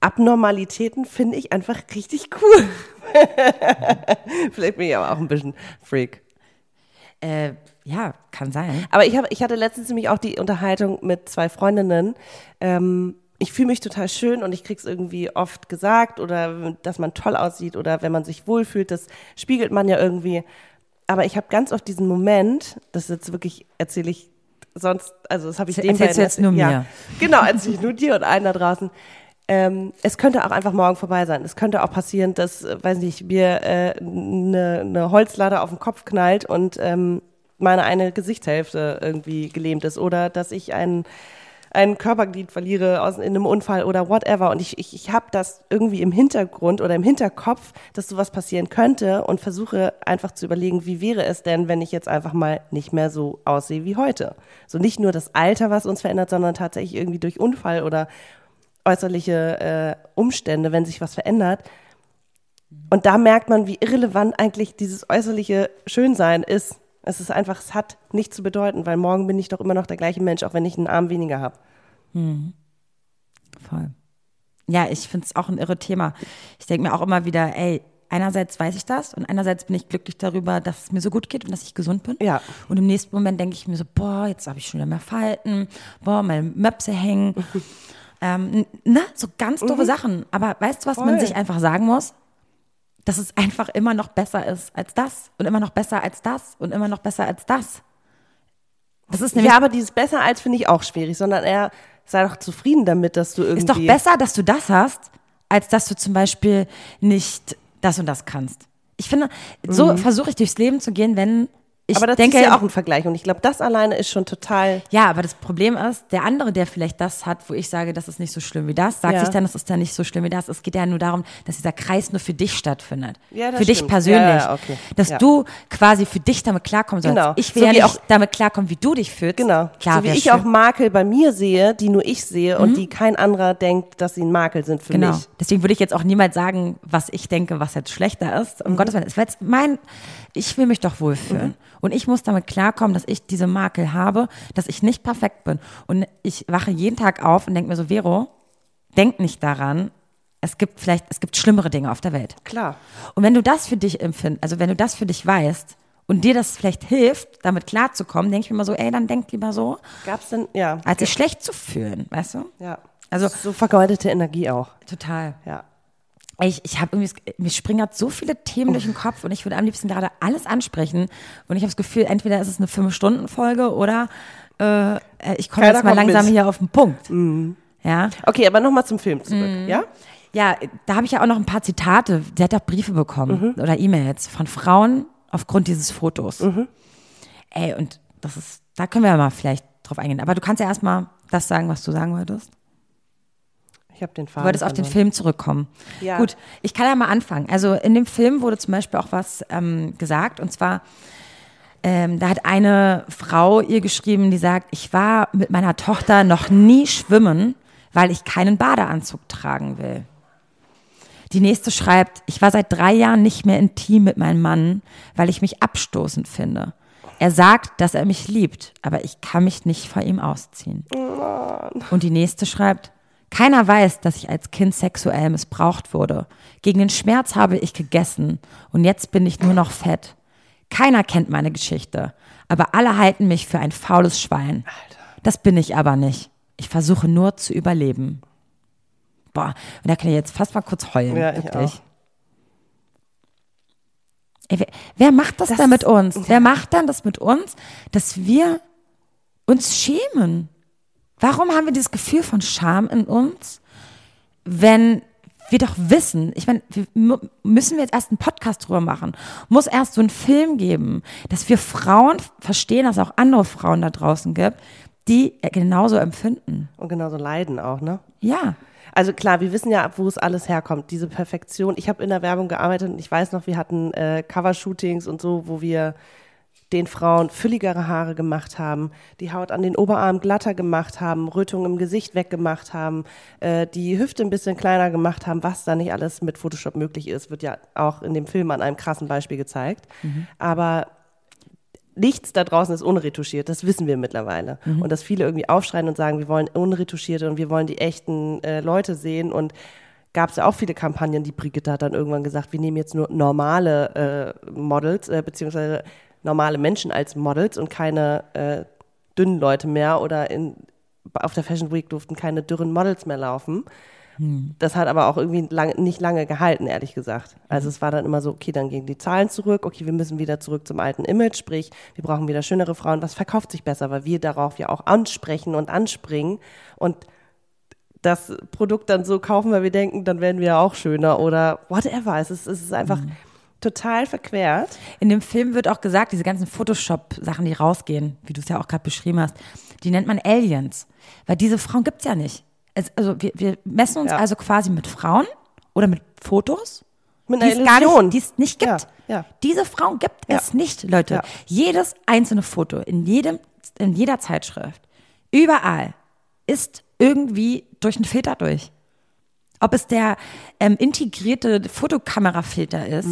Abnormalitäten finde ich einfach richtig cool. Vielleicht bin ich aber auch ein bisschen Freak. äh, ja, kann sein. Aber ich, hab, ich hatte letztens nämlich auch die Unterhaltung mit zwei Freundinnen. Ähm, ich fühle mich total schön und ich krieg's irgendwie oft gesagt oder dass man toll aussieht oder wenn man sich wohlfühlt, das spiegelt man ja irgendwie. Aber ich habe ganz oft diesen Moment, das ist jetzt wirklich erzähle ich sonst, also das habe ich Das den erzählst du jetzt nur ja, mir. Genau, erzähle ich nur dir und allen da draußen. Ähm, es könnte auch einfach morgen vorbei sein. Es könnte auch passieren, dass, äh, weiß nicht, mir eine äh, ne- ne Holzlader auf den Kopf knallt und ähm, meine eine Gesichtshälfte irgendwie gelähmt ist oder dass ich ein, ein Körperglied verliere aus, in einem Unfall oder whatever. Und ich, ich, ich habe das irgendwie im Hintergrund oder im Hinterkopf, dass sowas passieren könnte und versuche einfach zu überlegen, wie wäre es denn, wenn ich jetzt einfach mal nicht mehr so aussehe wie heute. So nicht nur das Alter, was uns verändert, sondern tatsächlich irgendwie durch Unfall oder äußerliche äh, Umstände, wenn sich was verändert. Und da merkt man, wie irrelevant eigentlich dieses äußerliche Schönsein ist. Es ist einfach, es hat nichts zu bedeuten, weil morgen bin ich doch immer noch der gleiche Mensch, auch wenn ich einen Arm weniger habe. Voll. Ja, ich finde es auch ein irre Thema. Ich denke mir auch immer wieder, ey, einerseits weiß ich das und einerseits bin ich glücklich darüber, dass es mir so gut geht und dass ich gesund bin. Ja. Und im nächsten Moment denke ich mir so, boah, jetzt habe ich schon wieder mehr Falten, boah, meine Möpse hängen. ähm, ne, so ganz doofe Sachen. Aber weißt du, was man Mhm. Voll. sich einfach sagen muss? Dass es einfach immer noch besser ist als das und immer noch besser als das und immer noch besser als das. Das ist nämlich Ja, aber dieses besser als finde ich auch schwierig, sondern eher sei doch zufrieden damit, dass du irgendwie. Ist doch besser, dass du das hast, als dass du zum Beispiel nicht das und das kannst. Ich finde, so versuche ich durchs Leben zu gehen, wenn ich Mhm. aber das denke, ist ja auch ein Vergleich und ich glaube, das alleine ist schon total. ja, aber das Problem ist, der andere, der vielleicht das hat, wo ich sage, das ist nicht so schlimm wie das, sagt Ja. sich dann, das ist dann nicht so schlimm wie das. Es geht ja nur darum, dass dieser Kreis nur für dich stattfindet. Ja, das für dich stimmt. persönlich. Ja, ja, okay. Dass Ja. du quasi für dich damit klarkommen sollst. Genau. Ich will So ja nicht auch- damit klarkommen, wie du dich fühlst. Genau. Klar, so wie ich schön. Mhm. auch Makel bei mir sehe, die nur ich sehe und die kein anderer denkt, dass sie ein Makel sind für Genau. mich. Deswegen würde ich jetzt auch niemals sagen, was ich denke, was jetzt schlechter ist. Mhm. Um Gottes Willen. Es wird mein, ich will mich doch wohlfühlen. Und ich muss damit klarkommen, dass ich diese Makel habe, dass ich nicht perfekt bin. Und ich wache jeden Tag auf und denke mir so, Vero, denk nicht daran, es gibt vielleicht, es gibt schlimmere Dinge auf der Welt. Klar. Und wenn du das für dich empfindest, also wenn du das für dich weißt und dir das vielleicht hilft, damit klarzukommen, denke ich mir immer so, ey, dann denk lieber so, Gab's denn, ja. als sich schlecht zu fühlen, weißt du? Ja. Also- so vergeudete Energie auch. Total. Ja. Ich, ich habe irgendwie, mir springen gerade so viele Themen durch den Kopf und ich würde am liebsten gerade alles ansprechen. Und ich habe das Gefühl, entweder ist es eine Fünf-Stunden-Folge oder äh, ich komme jetzt mal langsam mit. hier auf den Punkt. Ja. Okay, aber nochmal zum Film zurück, Mhm. ja? ja, da habe ich ja auch noch ein paar Zitate. Sie hat auch Briefe bekommen oder E-Mails von Frauen aufgrund dieses Fotos. Ey, und das ist, da können wir ja mal vielleicht drauf eingehen. Aber du kannst ja erstmal das sagen, was du sagen wolltest. Ich habe den Du Faden wolltest auf den. Film zurückkommen. Ja. Gut, ich kann ja mal anfangen. Also in dem Film wurde zum Beispiel auch was ähm, gesagt und zwar, ähm, da hat eine Frau ihr geschrieben, die sagt, ich war mit meiner Tochter noch nie schwimmen, weil ich keinen Badeanzug tragen will. Die nächste schreibt, ich war seit drei Jahren nicht mehr intim mit meinem Mann, weil ich mich abstoßend finde. Er sagt, dass er mich liebt, aber ich kann mich nicht vor ihm ausziehen. Und die nächste schreibt, Keiner weiß, dass ich als Kind sexuell missbraucht wurde. Gegen den Schmerz habe ich gegessen und jetzt bin ich nur noch fett. Keiner kennt meine Geschichte, aber alle halten mich für ein faules Schwein. Das bin ich aber nicht. Ich versuche nur zu überleben. Boah, und da kann ich jetzt fast mal kurz heulen. Ja, ich wirklich. Ey, wer, wer macht das, Das denn mit uns? Wer macht dann das mit uns, dass wir uns schämen? Warum haben wir dieses Gefühl von Scham in uns, wenn wir doch wissen, ich meine, müssen wir jetzt erst einen Podcast drüber machen, muss erst so einen Film geben, dass wir Frauen verstehen, dass es auch andere Frauen da draußen gibt, die genauso empfinden. Und genauso leiden auch, ne? Ja. Also klar, wir wissen ja, wo es alles herkommt, diese Perfektion. Ich habe in der Werbung gearbeitet und ich weiß noch, wir hatten äh, Covershootings und so, wo wir den Frauen fülligere Haare gemacht haben, die Haut an den Oberarm glatter gemacht haben, Rötungen im Gesicht weggemacht haben, äh, die Hüfte ein bisschen kleiner gemacht haben, was da nicht alles mit Photoshop möglich ist, wird ja auch in dem Film an einem krassen Beispiel gezeigt. Aber nichts da draußen ist unretuschiert, das wissen wir mittlerweile. Und dass viele irgendwie aufschreien und sagen, wir wollen unretuschierte und wir wollen die echten äh, Leute sehen und gab es ja auch viele Kampagnen, die Brigitte hat dann irgendwann gesagt, wir nehmen jetzt nur normale äh, Models, äh, beziehungsweise normale Menschen als Models und keine äh, dünnen Leute mehr oder in, auf der Fashion Week durften keine dürren Models mehr laufen. Das hat aber auch irgendwie lang, nicht lange gehalten, ehrlich gesagt. Also es war dann immer so, okay, dann gehen die Zahlen zurück, okay, wir müssen wieder zurück zum alten Image, sprich, wir brauchen wieder schönere Frauen. Was verkauft sich besser, weil wir darauf ja auch ansprechen und anspringen und das Produkt dann so kaufen, weil wir denken, dann werden wir ja auch schöner oder whatever. Es ist, es ist einfach total verquert. In dem Film wird auch gesagt, diese ganzen Photoshop-Sachen, die rausgehen, wie du es ja auch gerade beschrieben hast, die nennt man Aliens. Weil diese Frauen gibt's ja nicht. Es, also wir, wir messen uns Ja. also quasi mit Frauen oder mit Fotos, Mit die einer es gar nicht, die es nicht gibt. Ja, ja. Diese Frauen gibt es nicht, Leute. Jedes einzelne Foto in jedem, in jeder Zeitschrift, überall ist irgendwie durch einen Filter durch. Ob es der ähm, integrierte Fotokamerafilter ist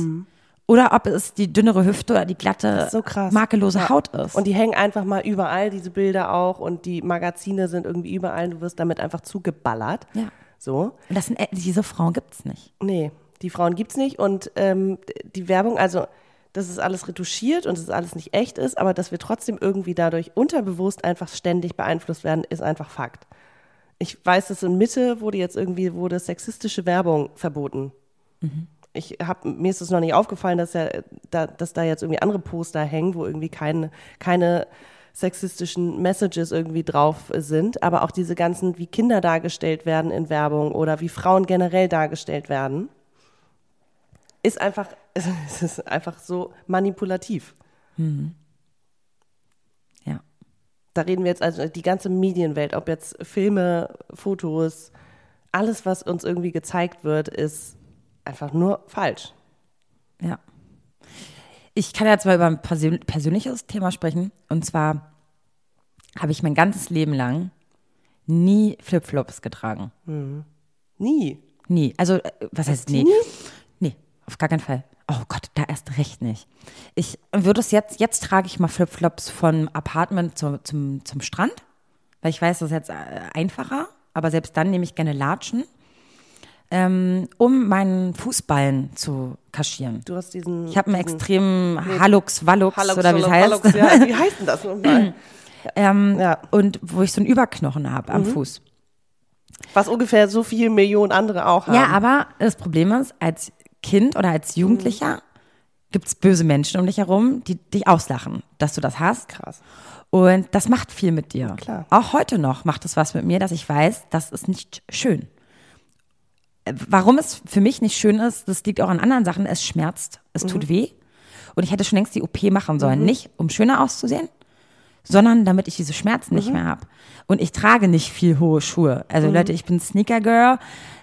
oder ob es die dünnere Hüfte oder die glatte, so krass. makellose Ja. Haut ist. Und die hängen einfach mal überall, diese Bilder auch und die Magazine sind irgendwie überall, du wirst damit einfach zugeballert. Ja. So. Und das sind, äh, diese Frauen gibt's nicht. Nee, die Frauen gibt's nicht und ähm, die Werbung, also dass es alles retuschiert und dass es alles nicht echt ist, aber dass wir trotzdem irgendwie dadurch unterbewusst einfach ständig beeinflusst werden, ist einfach Fakt. Ich weiß, dass in Mitte wurde jetzt irgendwie wurde sexistische Werbung verboten. Ich hab, mir ist es noch nicht aufgefallen, dass ja da, dass da jetzt irgendwie andere Poster hängen, wo irgendwie keine, keine sexistischen Messages irgendwie drauf sind, aber auch diese ganzen, wie Kinder dargestellt werden in Werbung oder wie Frauen generell dargestellt werden, ist einfach, es ist einfach so manipulativ. Ja. Da reden wir jetzt also die ganze Medienwelt, ob jetzt Filme, Fotos, alles, was uns irgendwie gezeigt wird, ist einfach nur falsch. Ja. Ich kann jetzt mal über ein persön persönliches Thema sprechen. Und zwar habe ich mein ganzes Leben lang nie Flipflops getragen. Nie. Nie. Also, äh, was heißt nie? Nee, auf gar keinen Fall. Oh Gott, da erst recht nicht. Ich würde es jetzt, jetzt trage ich mal Flipflops von Apartment zu, zum, zum Strand, weil ich weiß, das ist jetzt äh, einfacher, aber selbst dann nehme ich gerne Latschen, ähm, um meinen Fußballen zu kaschieren. Du hast diesen. Ich habe einen extremen Hallux, Wallux oder wie es heißt. Hallux, Ja, wie heißt denn das nochmal? ähm, Ja. Und wo ich so einen Überknochen habe Mhm. am Fuß. Was ungefähr so viele Millionen andere auch haben. Ja, aber das Problem ist, als Kind oder als Jugendlicher gibt es böse Menschen um dich herum, die dich auslachen, dass du das hast. Krass. Und das macht viel mit dir. klar. Auch heute noch macht es was mit mir, dass ich weiß, das ist nicht schön. Warum es für mich nicht schön ist, das liegt auch an anderen Sachen. Es schmerzt, es Mhm. tut weh. Und ich hätte schon längst die OP machen sollen. Nicht, um schöner auszusehen, sondern damit ich diese Schmerzen Mhm. nicht mehr habe. Und ich trage nicht viel hohe Schuhe. Also Mhm. Leute, ich bin Sneaker Girl.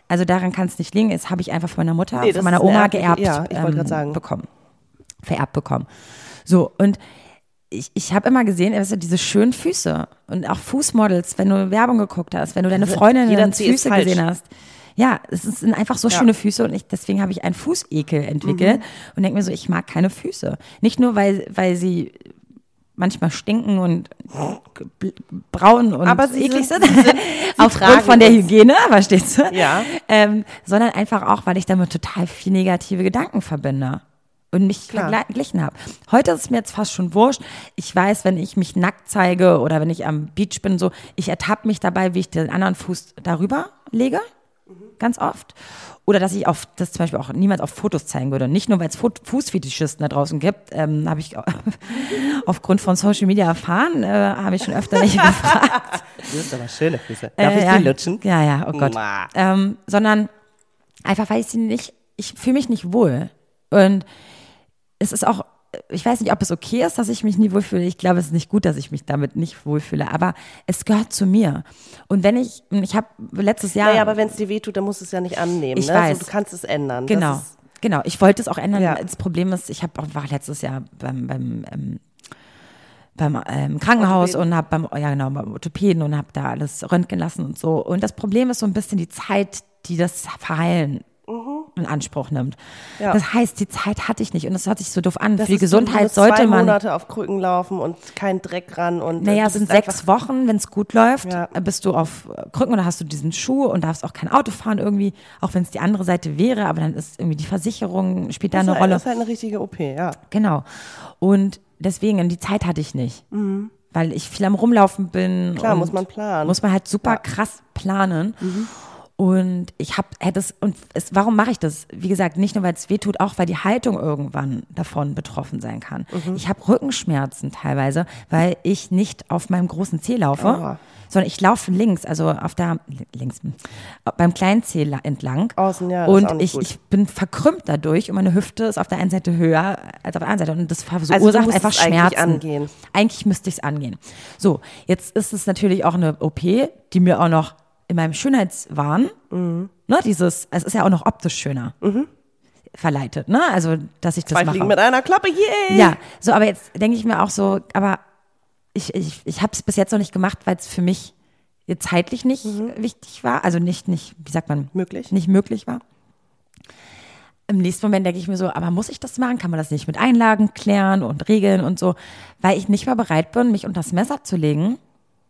Also daran kann es nicht liegen. Das habe ich einfach von meiner Mutter, Nee, von meiner Oma geerbt ja, ich wollte ähm, sagen. bekommen. Vererbt bekommen. So, und ich, ich habe immer gesehen, weißt du, diese schönen Füße und auch Fußmodels, wenn du Werbung geguckt hast, wenn du deine Also, Freundinnen ist Füße gesehen hast. Ja, es sind einfach so Ja. schöne Füße und ich, deswegen habe ich einen Fußekel entwickelt Mhm. und denke mir so, ich mag keine Füße. Nicht nur, weil, weil sie manchmal stinken und braun und Aber sie eklig sind- sind, sind- aufgrund von der. Hygiene, verstehst du? Ja. Ähm, sondern einfach auch, weil ich damit total viel negative Gedanken verbinde und mich Klar. verglichen habe. Heute ist es mir jetzt fast schon wurscht. Ich weiß, wenn ich mich nackt zeige oder wenn ich am Beach bin, so, ich ertappe mich dabei, wie ich den anderen Fuß darüber lege, ganz oft. Oder dass ich auf, das zum Beispiel auch niemals auf Fotos zeigen würde. Nicht nur, weil es Fußfetischisten da draußen gibt, ähm, habe ich aufgrund von Social Media erfahren, äh, habe ich schon öfter nicht gefragt. Du hast aber schöne Füße. Darf Äh, ich ja. die lutschen? Ja, ja, oh Gott. Ähm, sondern einfach, weil ich sie nicht, ich fühle mich nicht wohl. Und es ist auch, ich weiß nicht, ob es okay ist, dass ich mich nie wohlfühle. Ich glaube, es ist nicht gut, dass ich mich damit nicht wohlfühle. Aber es gehört zu mir. Und wenn ich, ich habe letztes Jahr. Naja, aber wenn es dir wehtut, dann musst du es ja nicht annehmen. Ich ne? weiß. So, du kannst es ändern. Genau, genau. Ich wollte es auch ändern. Ja. Das Problem ist, ich hab, auch- war letztes Jahr beim, beim, ähm, beim ähm, Krankenhaus Orthopäden. und habe beim, ja genau, beim Orthopäden und habe da alles röntgen lassen und so. Und das Problem ist so ein bisschen die Zeit, die das Verheilen in Anspruch nimmt. Mhm. Ja. Das heißt, die Zeit hatte ich nicht und das hört sich so doof an. das Für die so, Gesundheit musst sollte zwei man. Monate auf Krücken laufen und kein Dreck ran. Und, Naja, es sind sechs Wochen, wenn es gut läuft, Ja. äh, bist du auf Krücken oder hast du diesen Schuh und darfst auch kein Auto fahren irgendwie, auch wenn es die andere Seite wäre, aber dann ist irgendwie die Versicherung, spielt da eine halt- Rolle. Das ist halt eine richtige OP, ja. Genau. Und deswegen, die Zeit hatte ich nicht. Weil ich viel am Rumlaufen bin. Mhm. Klar, muss man planen. Muss man halt super Ja. Mhm. krass planen. Und ich habe, hätte es, und es, warum mache ich das? Wie gesagt, nicht nur, weil es weh tut, auch weil die Haltung irgendwann davon betroffen sein kann. Mhm. Ich habe Rückenschmerzen teilweise, weil ich nicht auf meinem großen Zeh laufe, Aua. sondern ich laufe links, also auf der, links, beim kleinen Zeh la- entlang. Außen, ja, das ist auch Und ich, ich bin verkrümmt dadurch und meine Hüfte ist auf der einen Seite höher als auf der anderen Seite und das verursacht Also einfach es eigentlich Schmerzen. angehen. Eigentlich müsste ich es angehen. So, jetzt ist es natürlich auch eine OP, die mir auch noch in meinem Schönheitswahn, Mhm. ne, dieses, es ist ja auch noch optisch schöner, verleitet, ne? Also, dass ich das Zwei mache. Fliegen mit einer Klappe, yay! Ja, so, aber jetzt denke ich mir auch so, aber ich, ich, ich habe es bis jetzt noch nicht gemacht, weil es für mich jetzt zeitlich nicht wichtig war, also nicht, nicht, wie sagt man, Mhm. Möglich. nicht möglich war. Im nächsten Moment denke ich mir so, aber muss ich das machen? Kann man das nicht mit Einlagen klären und regeln und so? Weil ich nicht mehr bereit bin, mich unter das Messer zu legen,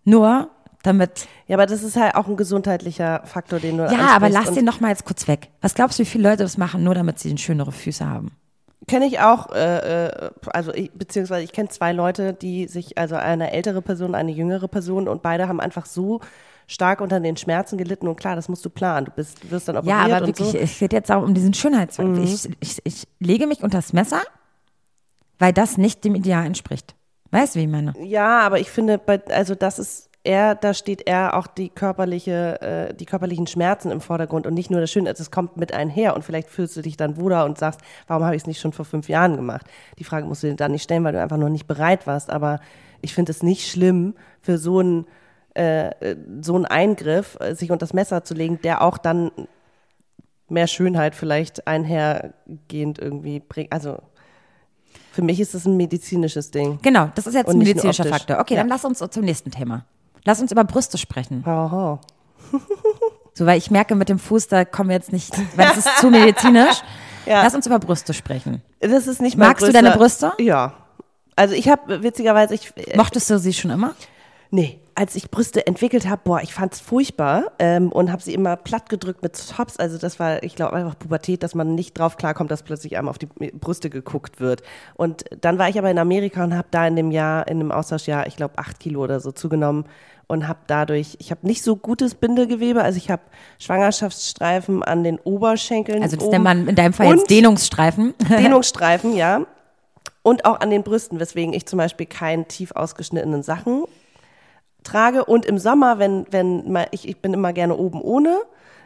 nur damit. Ja, aber das ist halt auch ein gesundheitlicher Faktor, den du Ja, aber lass den noch mal jetzt kurz weg. Was glaubst du, wie viele Leute das machen, nur damit sie schönere Füße haben? Kenne ich auch, äh, äh, also ich, beziehungsweise ich kenne zwei Leute, die sich, also eine ältere Person, eine jüngere Person und beide haben einfach so stark unter den Schmerzen gelitten und klar, das musst du planen. Du bist, du wirst dann operiert Ja, aber wirklich, so. Mhm. es geht jetzt auch um diesen Schönheitswert. Ich, ich, ich lege mich unter das Messer, weil das nicht dem Ideal entspricht. Weißt du, wie ich meine? Ja, aber ich finde, also das ist eher, da steht eher auch die körperliche, äh, die körperlichen Schmerzen im Vordergrund und nicht nur das Schöne, also es kommt mit einher und vielleicht fühlst du dich dann wohler und sagst, warum habe ich es nicht schon vor fünf Jahren gemacht? Die Frage musst du dir dann nicht stellen, weil du einfach noch nicht bereit warst, aber ich finde es nicht schlimm für so einen äh, so einen Eingriff, äh, sich unter das Messer zu legen, der auch dann mehr Schönheit vielleicht einhergehend irgendwie bringt. Also für mich ist es ein medizinisches Ding. Genau, das ist jetzt ein medizinischer. Faktor. Okay, Ja. dann lass uns zum nächsten Thema. Lass uns über Brüste sprechen. Aha. So, weil ich merke, mit dem Fuß, da kommen wir jetzt nicht, weil es ist zu medizinisch. Ja. Lass uns über Brüste sprechen. Das ist nicht Magst du größter- deine Brüste? Ja. Also ich habe witzigerweise, ich, äh, Mochtest du sie schon immer? nee, als ich Brüste entwickelt habe, boah, ich fand's furchtbar ähm, und habe sie immer platt gedrückt mit Tops. Also das war, ich glaube, einfach Pubertät, dass man nicht drauf klarkommt, dass plötzlich einmal auf die Brüste geguckt wird. Und dann war ich aber in Amerika und habe da in dem Jahr, in dem Austauschjahr, ich glaube, acht Kilo oder so zugenommen und habe dadurch, ich habe nicht so gutes Bindegewebe, also ich habe Schwangerschaftsstreifen an den Oberschenkeln. Also das nennt man in deinem Fall und jetzt Dehnungsstreifen. Dehnungsstreifen, ja. Und auch an den Brüsten, weswegen ich zum Beispiel keinen tief ausgeschnittenen Sachen trage. Und im Sommer, wenn, wenn mal, ich, ich bin immer gerne oben ohne,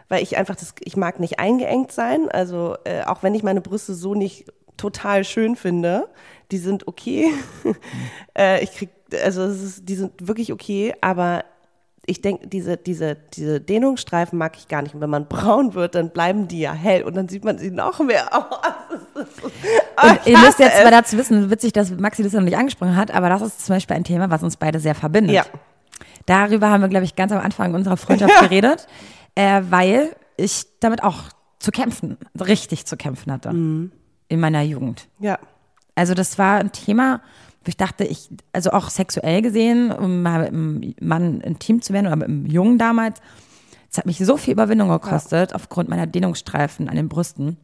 weil ich einfach das, ich mag nicht eingeengt sein. Also äh, auch wenn ich meine Brüste so nicht total schön finde, die sind okay. äh, ich krieg, also es ist, die sind wirklich okay, aber ich denke, diese, diese, diese Dehnungsstreifen mag ich gar nicht. Und wenn man braun wird, dann bleiben die ja hell und dann sieht man sie noch mehr. Oh, Und ihr müsst jetzt mal dazu wissen, witzig, dass Maxi das noch nicht angesprochen hat, aber das ist zum Beispiel ein Thema, was uns beide sehr verbindet. Ja. Darüber haben wir, glaube ich, ganz am Anfang unserer Freundschaft geredet, äh, weil ich damit auch zu kämpfen, richtig zu kämpfen hatte Mhm. in meiner Jugend. Ja. Also das war ein Thema, wo ich dachte, ich, also auch sexuell gesehen, um mal mit einem Mann intim zu werden oder mit einem Jungen damals, es hat mich so viel Überwindung gekostet, aufgrund meiner Dehnungsstreifen an den Brüsten,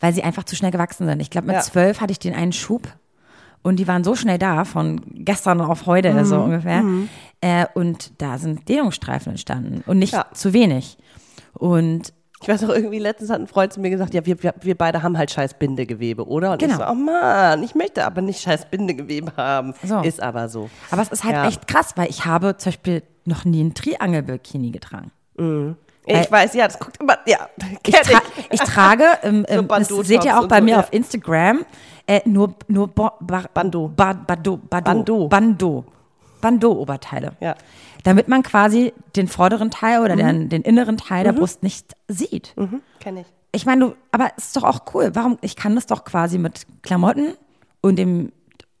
weil sie einfach zu schnell gewachsen sind. Ich glaube, mit Ja. zwölf hatte ich den einen Schub und die waren so schnell da, von gestern auf heute so ungefähr. Äh, und da sind Dehnungsstreifen entstanden und nicht Ja. zu wenig. Und Ich weiß auch irgendwie, letztens hat ein Freund zu mir gesagt, ja, wir, wir, wir beide haben halt scheiß Bindegewebe, oder? Und Genau. ich so, oh Mann, ich möchte aber nicht scheiß Bindegewebe haben. So. Ist aber so. Aber es ist halt Ja. echt krass, weil ich habe zum Beispiel noch nie ein Triangel-Bikini getragen. Ich Weil- weiß, ja, das guckt immer, ja, Ich, tra ich trage, ähm, ähm, das seht ihr auch bei so, mir ja. auf Instagram, äh, nur, nur Bo Bar Bandeau. Ba Bandeau. Bandeau. Bandeau. Bandeau. Bandeau-Oberteile. Ja. Damit man quasi den vorderen Teil oder den, den inneren Teil der Brust nicht sieht. Mhm, kenn ich. Ich meine, du, aber es ist doch auch cool. Warum? Ich kann das doch quasi mit Klamotten und dem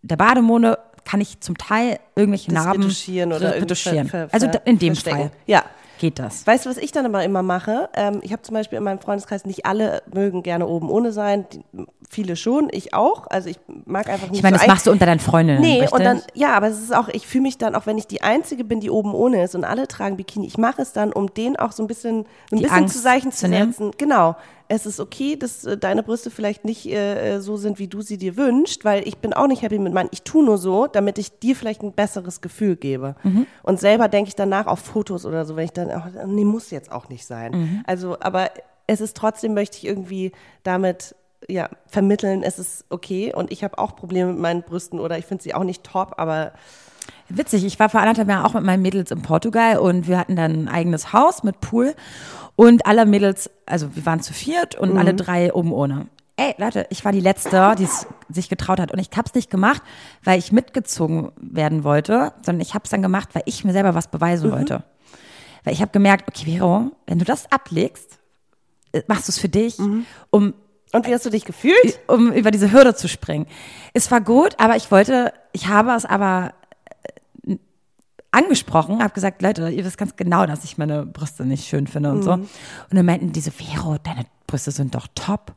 der Bademode kann ich zum Teil irgendwelche Das Narben retuschieren oder retuschieren. ver- ver- also da- in dem verstecken. Fall Ja. Geht das. Weißt du, was ich dann aber immer mache? Ähm, ich habe zum Beispiel in meinem Freundeskreis, nicht alle mögen gerne oben ohne sein, die, viele schon, ich auch. Also ich mag einfach nicht Ich meine, so das machst du unter deinen Freundinnen. Nee, richtig? und dann, ja, aber es ist auch, ich fühle mich dann, auch wenn ich die Einzige bin, die oben ohne ist und alle tragen Bikini, ich mache es dann, um denen auch so ein bisschen, so ein Die bisschen Angst zu Zeichen zu zu setzen. Genau. Es ist okay, dass äh, deine Brüste vielleicht nicht äh, so sind, wie du sie dir wünschst, weil ich bin auch nicht happy mit meinen. Ich tue nur so, damit ich dir vielleicht ein besseres Gefühl gebe. Mhm. Und selber denke ich danach auf Fotos oder so, wenn ich dann, ach, nee, muss jetzt auch nicht sein. Mhm. Also, aber es ist trotzdem, möchte ich irgendwie damit ja, vermitteln, es ist okay und ich habe auch Probleme mit meinen Brüsten oder ich finde sie auch nicht top, aber Witzig, ich war vor anderthalb Jahren auch mit meinen Mädels in Portugal und wir hatten dann ein eigenes Haus mit Pool und alle Mädels, also wir waren zu viert und alle drei oben ohne. Ey, Leute, ich war die Letzte, die es sich getraut hat und ich hab's nicht gemacht, weil ich mitgezogen werden wollte, sondern ich hab's dann gemacht, weil ich mir selber was beweisen wollte. Weil ich habe gemerkt, okay, Vero, wenn du das ablegst, äh, machst du es für dich, um und wie hast du dich gefühlt? um über diese Hürde zu springen. Es war gut, aber ich wollte, ich habe es aber angesprochen, habe gesagt, Leute, ihr wisst ganz genau, dass ich meine Brüste nicht schön finde und so. Und dann meinten diese, Vero, deine Brüste sind doch top.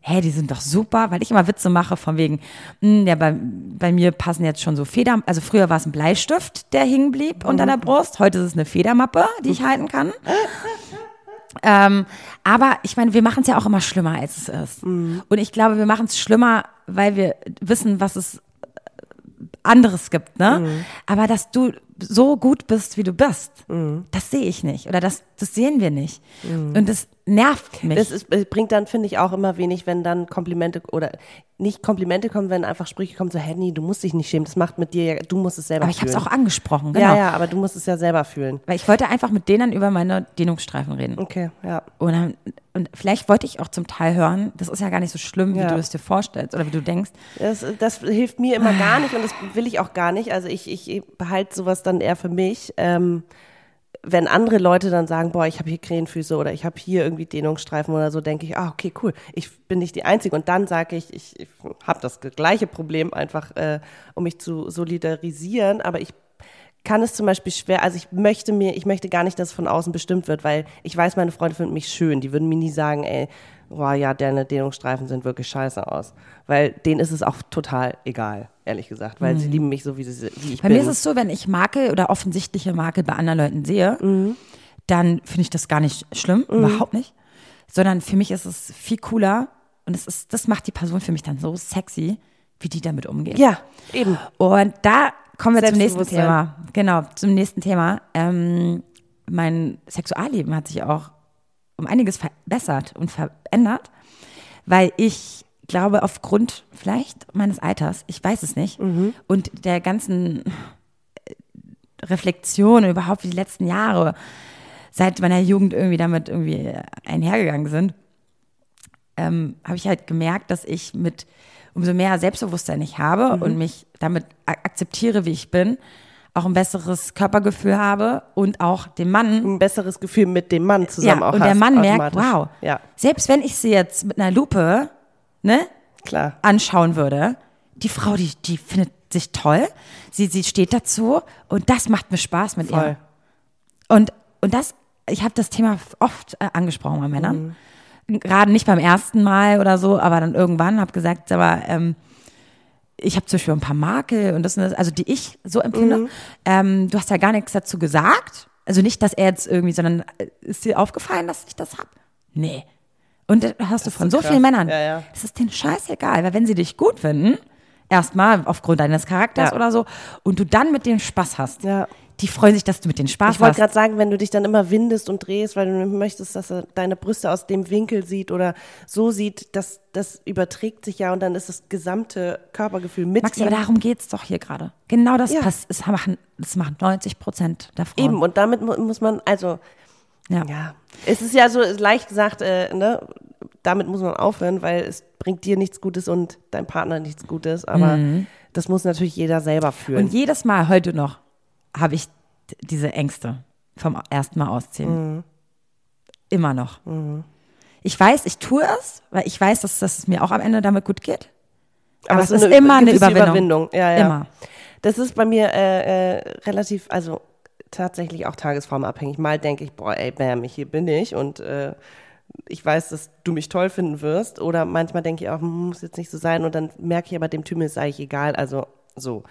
Hey, die sind doch super, weil ich immer Witze mache von wegen, hm, ja, bei, bei mir passen jetzt schon so Feder, also früher war es ein Bleistift, der hingen blieb unter der Brust, heute ist es eine Federmappe, die ich halten kann. Ähm, aber ich meine, wir machen es ja auch immer schlimmer, als es ist. Und ich glaube, wir machen es schlimmer, weil wir wissen, was es äh, anderes gibt, ne? Aber dass du so gut bist, wie du bist, das sehe ich nicht. Oder das, das sehen wir nicht. Und das nervt mich. Das ist, bringt dann, finde ich, auch immer wenig, wenn dann Komplimente oder nicht Komplimente kommen, wenn einfach Sprüche kommen, so, hey, nee, du musst dich nicht schämen, das macht mit dir ja, du musst es selber aber ich habe fühlen. es auch angesprochen, genau. Ja, ja, aber du musst es ja selber fühlen. Weil ich wollte einfach mit denen über meine Dehnungsstreifen reden. Okay, ja. Und, dann, und vielleicht wollte ich auch zum Teil hören, das ist ja gar nicht so schlimm, wie Ja. du es dir vorstellst oder wie du denkst. Das, das hilft mir immer gar nicht und das will ich auch gar nicht. Also ich, ich behalte sowas dann eher für mich. Ähm, wenn andere Leute dann sagen, boah, ich habe hier Krähenfüße oder ich habe hier irgendwie Dehnungsstreifen oder so, denke ich, ah, okay, cool, ich bin nicht die Einzige. Und dann sage ich, ich, ich habe das gleiche Problem einfach, äh, um mich zu solidarisieren, aber ich kann es zum Beispiel schwer, also ich möchte mir, ich möchte gar nicht, dass es von außen bestimmt wird, weil ich weiß, meine Freunde finden mich schön. Die würden mir nie sagen, ey, boah, ja, deine Dehnungsstreifen sind wirklich scheiße aus. Weil denen ist es auch total egal, ehrlich gesagt, weil sie lieben mich so, wie, sie, wie ich Bei bin. mir ist es so, wenn ich Makel oder offensichtliche Makel bei anderen Leuten sehe, dann finde ich das gar nicht schlimm, überhaupt nicht. Sondern für mich ist es viel cooler und es ist, das macht die Person für mich dann so sexy, wie die damit umgeht. ja, eben. Und da kommen wir zum nächsten. Thema. Genau, zum nächsten Thema. Ähm, mein Sexualleben hat sich auch um einiges verbessert und verändert, weil ich glaube, aufgrund vielleicht meines Alters, ich weiß es nicht, und der ganzen äh, Reflexion überhaupt wie die letzten Jahre seit meiner Jugend irgendwie damit irgendwie einhergegangen sind, ähm, habe ich halt gemerkt, dass ich mit umso mehr Selbstbewusstsein ich habe und mich damit akzeptiere, wie ich bin, auch ein besseres Körpergefühl habe und auch dem Mann Ein besseres Gefühl mit dem Mann zusammen ja, auch und hast, der Mann merkt, wow, Ja, selbst wenn ich sie jetzt mit einer Lupe ne, klar. anschauen würde, die Frau, die, die findet sich toll, sie, sie steht dazu und das macht mir Spaß mit Voll. ihr. Und, und das, ich habe das Thema oft äh, angesprochen bei Männern. Gerade nicht beim ersten Mal oder so, aber dann irgendwann habe gesagt, aber ähm, ich habe zum Beispiel ein paar Makel und das, und das also die ich so empfinde. Mhm. Ähm, du hast ja gar nichts dazu gesagt. Also nicht, dass er jetzt irgendwie, sondern äh, ist dir aufgefallen, dass ich das hab? Nee. Und das hast du von so krass. vielen Männern. Ja, ja. Das ist denen scheißegal, weil wenn sie dich gut finden, erstmal aufgrund deines Charakters Ja. oder so, und du dann mit denen Spaß hast, Ja. Die freuen sich, dass du mit denen Spaß Ich wollte hast. gerade sagen, wenn du dich dann immer windest und drehst, weil du möchtest, dass er deine Brüste aus dem Winkel sieht oder so sieht, das, das überträgt sich ja und dann ist das gesamte Körpergefühl mit Maxi, ihm. aber darum geht's doch hier gerade. Genau das Ja. passt. Es machen, das machen 90 Prozent der Frauen. Eben, und damit mu muss man, also, Ja. ja, es ist ja so leicht gesagt, äh, ne, damit muss man aufhören, weil es bringt dir nichts Gutes und deinem Partner nichts Gutes, aber das muss natürlich jeder selber fühlen. Und jedes Mal heute noch habe ich diese Ängste vom ersten Mal ausziehen. Mhm. Immer noch. Ich weiß, ich tue es, weil ich weiß, dass, dass es mir auch am Ende damit gut geht. Aber, es so ist immer eine gewisse Überwindung. Ja, ja. Immer. Das ist bei mir äh, äh, relativ, also tatsächlich auch tagesformabhängig. Mal denke ich, boah, ey, bam, hier bin ich und äh, ich weiß, dass du mich toll finden wirst. Oder manchmal denke ich auch, hm, muss jetzt nicht so sein. Und dann merke ich aber, dem Typen ist eigentlich egal. Also so.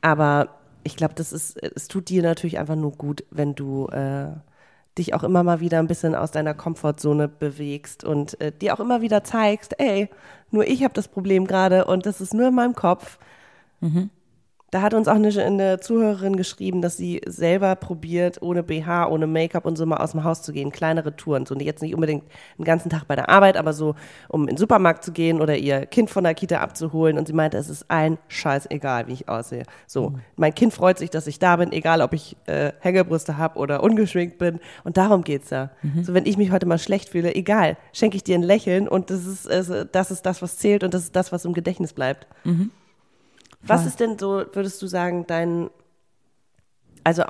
Aber ich glaube, das ist, es tut dir natürlich einfach nur gut, wenn du äh, dich auch immer mal wieder ein bisschen aus deiner Komfortzone bewegst und äh, dir auch immer wieder zeigst, ey, nur ich habe das Problem gerade und das ist nur in meinem Kopf. Da hat uns auch eine, eine Zuhörerin geschrieben, dass sie selber probiert, ohne BH, ohne Make-up und so mal aus dem Haus zu gehen, kleinere Touren. So jetzt nicht unbedingt den ganzen Tag bei der Arbeit, aber so, um in den Supermarkt zu gehen oder ihr Kind von der Kita abzuholen. Und sie meinte, es ist ein Scheiß egal, wie ich aussehe. So, mein Kind freut sich, dass ich da bin, egal ob ich äh, Hängebrüste habe oder ungeschminkt bin. Und darum geht's ja. So, wenn ich mich heute mal schlecht fühle, egal, schenke ich dir ein Lächeln und das ist, äh, das ist das, was zählt und das ist das, was im Gedächtnis bleibt. Was ist denn so, würdest du sagen, dein, also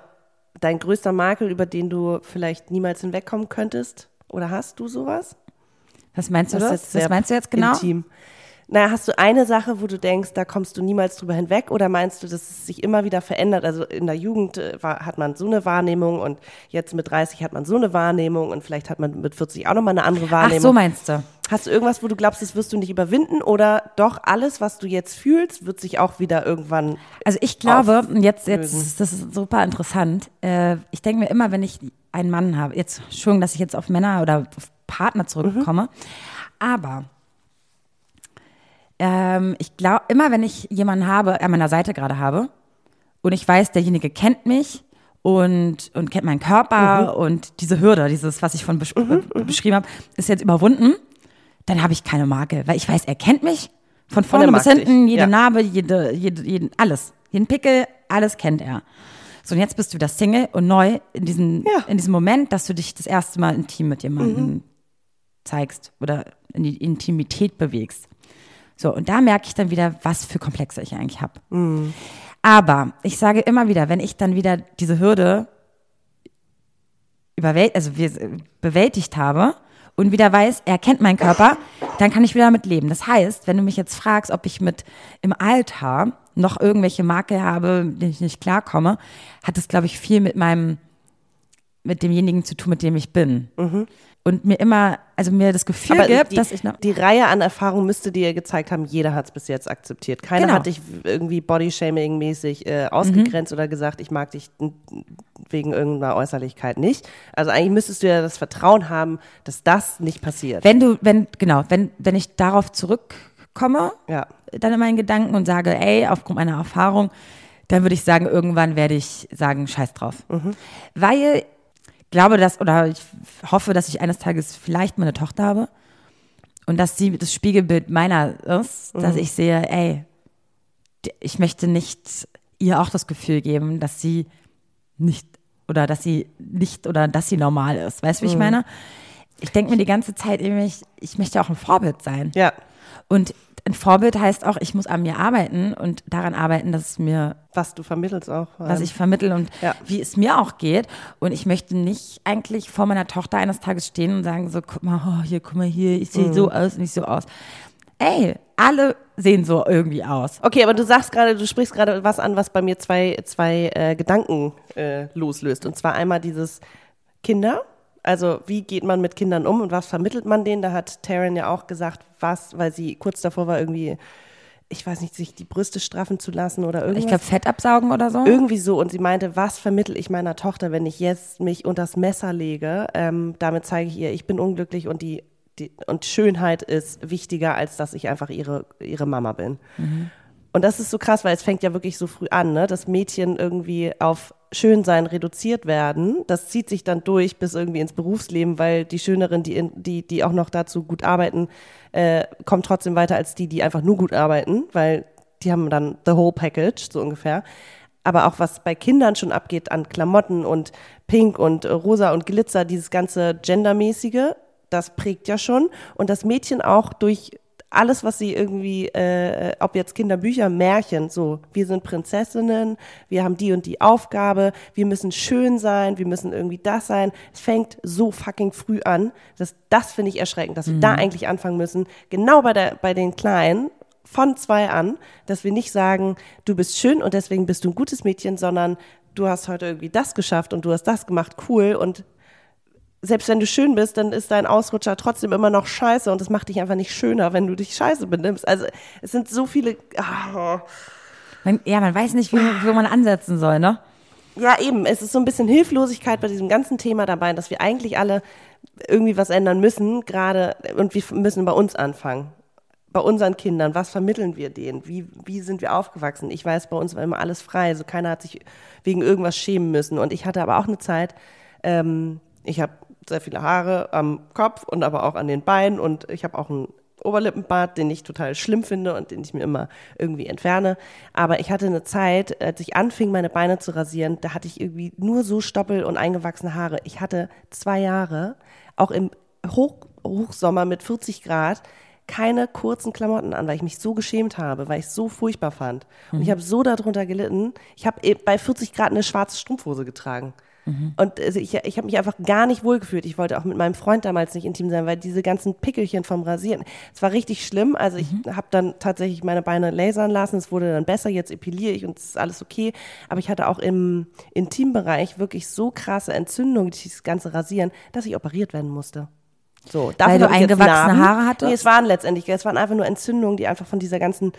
dein größter Makel, über den du vielleicht niemals hinwegkommen könntest? Oder hast du sowas? Was meinst du das? Was meinst du jetzt genau? Intim. Naja, hast du eine Sache, wo du denkst, da kommst du niemals drüber hinweg? Oder meinst du, dass es sich immer wieder verändert? Also in der Jugend äh, war, hat man so eine Wahrnehmung und jetzt mit 30 hat man so eine Wahrnehmung und vielleicht hat man mit 40 auch nochmal eine andere Ach, Wahrnehmung. so meinst du. Hast du irgendwas, wo du glaubst, das wirst du nicht überwinden? Oder doch alles, was du jetzt fühlst, wird sich auch wieder irgendwann Also ich glaube, und jetzt, jetzt, auflösen. ist- das ist super interessant. Äh, ich denke mir immer, wenn ich einen Mann habe, jetzt schon, dass ich jetzt auf Männer oder auf Partner zurückkomme, aber ähm, ich glaube, immer wenn ich jemanden habe, an meiner Seite gerade habe, und ich weiß, derjenige kennt mich und, und kennt meinen Körper und diese Hürde, dieses, was ich von besch beschrieben habe, ist jetzt überwunden, dann habe ich keine Marke, weil ich weiß, er kennt mich von vorne bis hinten, jede ja. Narbe, jede, jede, jeden, alles. Jeden Pickel, alles kennt er. So, und jetzt bist du wieder Single und neu in, diesen, Ja. in diesem Moment, dass du dich das erste Mal intim mit jemandem Mhm. zeigst oder in die Intimität bewegst. So, und da merke ich dann wieder, was für Komplexe ich eigentlich habe. Mhm. Aber ich sage immer wieder, wenn ich dann wieder diese Hürde überwält, also wir, bewältigt habe und wieder weiß, er kennt meinen Körper, dann kann ich wieder damit leben. Das heißt, wenn du mich jetzt fragst, ob ich mit im Alter noch irgendwelche Makel habe, mit denen ich nicht klarkomme, hat das, glaube ich, viel mit meinem, mit demjenigen zu tun, mit dem ich bin. Und mir immer, also mir das Gefühl Aber gibt, die, dass ich noch. die Reihe an Erfahrungen müsste dir gezeigt haben, jeder hat es bis jetzt akzeptiert. Keiner Genau. hat dich irgendwie Bodyshaming-mäßig äh, ausgegrenzt oder gesagt, ich mag dich wegen irgendeiner Äußerlichkeit nicht. Also eigentlich müsstest du ja das Vertrauen haben, dass das nicht passiert. Wenn du, wenn, genau, wenn, wenn ich darauf zurückkomme, ja. dann in meinen Gedanken und sage, ey, aufgrund meiner Erfahrung, dann würde ich sagen, irgendwann werde ich sagen, scheiß drauf. Weil ich glaube, dass, oder ich hoffe, dass ich eines Tages vielleicht meine Tochter habe und dass sie das Spiegelbild meiner ist, dass ich sehe, ey, ich möchte nicht ihr auch das Gefühl geben, dass sie nicht oder dass sie nicht oder dass sie normal ist. Weißt du, wie ich meine? Ich denke mir die ganze Zeit, ich möchte auch ein Vorbild sein. Ja. Und ein Vorbild heißt auch, ich muss an mir arbeiten und daran arbeiten, dass es mir, Was du vermittelst auch. was ich vermittel und Ja. wie es mir auch geht. Und ich möchte nicht eigentlich vor meiner Tochter eines Tages stehen und sagen so, guck mal, oh, hier, guck mal hier, ich sehe so aus, nicht so aus. Ey, alle sehen so irgendwie aus. Okay, aber du sagst gerade, du sprichst gerade was an, was bei mir zwei, zwei äh, Gedanken äh, loslöst. Und zwar einmal dieses Kinder. Also wie geht man mit Kindern um und was vermittelt man denen? Da hat Taryn ja auch gesagt, was, weil sie kurz davor war, irgendwie ich weiß nicht, sich die Brüste straffen zu lassen oder irgendwas. Ich glaube, Fett absaugen oder so. Irgendwie so. Und sie meinte, was vermittel ich meiner Tochter, wenn ich jetzt mich unters Messer lege? Ähm, damit zeige ich ihr, ich bin unglücklich und die, die und Schönheit ist wichtiger, als dass ich einfach ihre, ihre Mama bin. Und das ist so krass, weil es fängt ja wirklich so früh an, ne? dass Mädchen irgendwie auf Schönsein reduziert werden. Das zieht sich dann durch bis irgendwie ins Berufsleben, weil die Schöneren, die, in, die, die auch noch dazu gut arbeiten, äh, kommen trotzdem weiter als die, die einfach nur gut arbeiten, weil die haben dann the whole package, so ungefähr. Aber auch was bei Kindern schon abgeht an Klamotten und Pink und Rosa und Glitzer, dieses ganze Gendermäßige, das prägt ja schon. Und das Mädchen auch durch alles, was sie irgendwie, äh, ob jetzt Kinderbücher, Märchen, so, wir sind Prinzessinnen, wir haben die und die Aufgabe, wir müssen schön sein, wir müssen irgendwie das sein. Es fängt so fucking früh an. Das, das finde ich erschreckend, dass wir da eigentlich anfangen müssen, genau bei, der, bei den Kleinen, von zwei an, dass wir nicht sagen, du bist schön und deswegen bist du ein gutes Mädchen, sondern du hast heute irgendwie das geschafft und du hast das gemacht, cool und selbst wenn du schön bist, dann ist dein Ausrutscher trotzdem immer noch scheiße und das macht dich einfach nicht schöner, wenn du dich scheiße benimmst. Also es sind so viele. ah. Man, ja, man weiß nicht, wie, wo man ansetzen soll, ne? Ja, eben. Es ist so ein bisschen Hilflosigkeit bei diesem ganzen Thema dabei, dass wir eigentlich alle irgendwie was ändern müssen, gerade und wir müssen bei uns anfangen. Bei unseren Kindern, was vermitteln wir denen? Wie, wie sind wir aufgewachsen? Ich weiß, bei uns war immer alles frei, also keiner hat sich wegen irgendwas schämen müssen. Und ich hatte aber auch eine Zeit, ähm, ich habe sehr viele Haare am Kopf und aber auch an den Beinen und ich habe auch einen Oberlippenbart, den ich total schlimm finde und den ich mir immer irgendwie entferne. Aber ich hatte eine Zeit, als ich anfing, meine Beine zu rasieren, da hatte ich irgendwie nur so Stoppel und eingewachsene Haare. Ich hatte zwei Jahre, auch im Hoch Hochsommer mit 40 Grad, keine kurzen Klamotten an, weil ich mich so geschämt habe, weil ich es so furchtbar fand. Und ich habe so darunter gelitten. Ich habe eh bei 40 Grad eine schwarze Strumpfhose getragen. Und also ich, ich habe mich einfach gar nicht wohlgefühlt. Ich wollte auch mit meinem Freund damals nicht intim sein, weil diese ganzen Pickelchen vom Rasieren, es war richtig schlimm. Also ich habe dann tatsächlich meine Beine lasern lassen. Es wurde dann besser. Jetzt epiliere ich und es ist alles okay. Aber ich hatte auch im Intimbereich wirklich so krasse Entzündungen, dieses ganze Rasieren, dass ich operiert werden musste. So, dafür Weil du eingewachsene. Haare hattest? Nee, es waren letztendlich, es waren einfach nur Entzündungen, die einfach von dieser ganzen,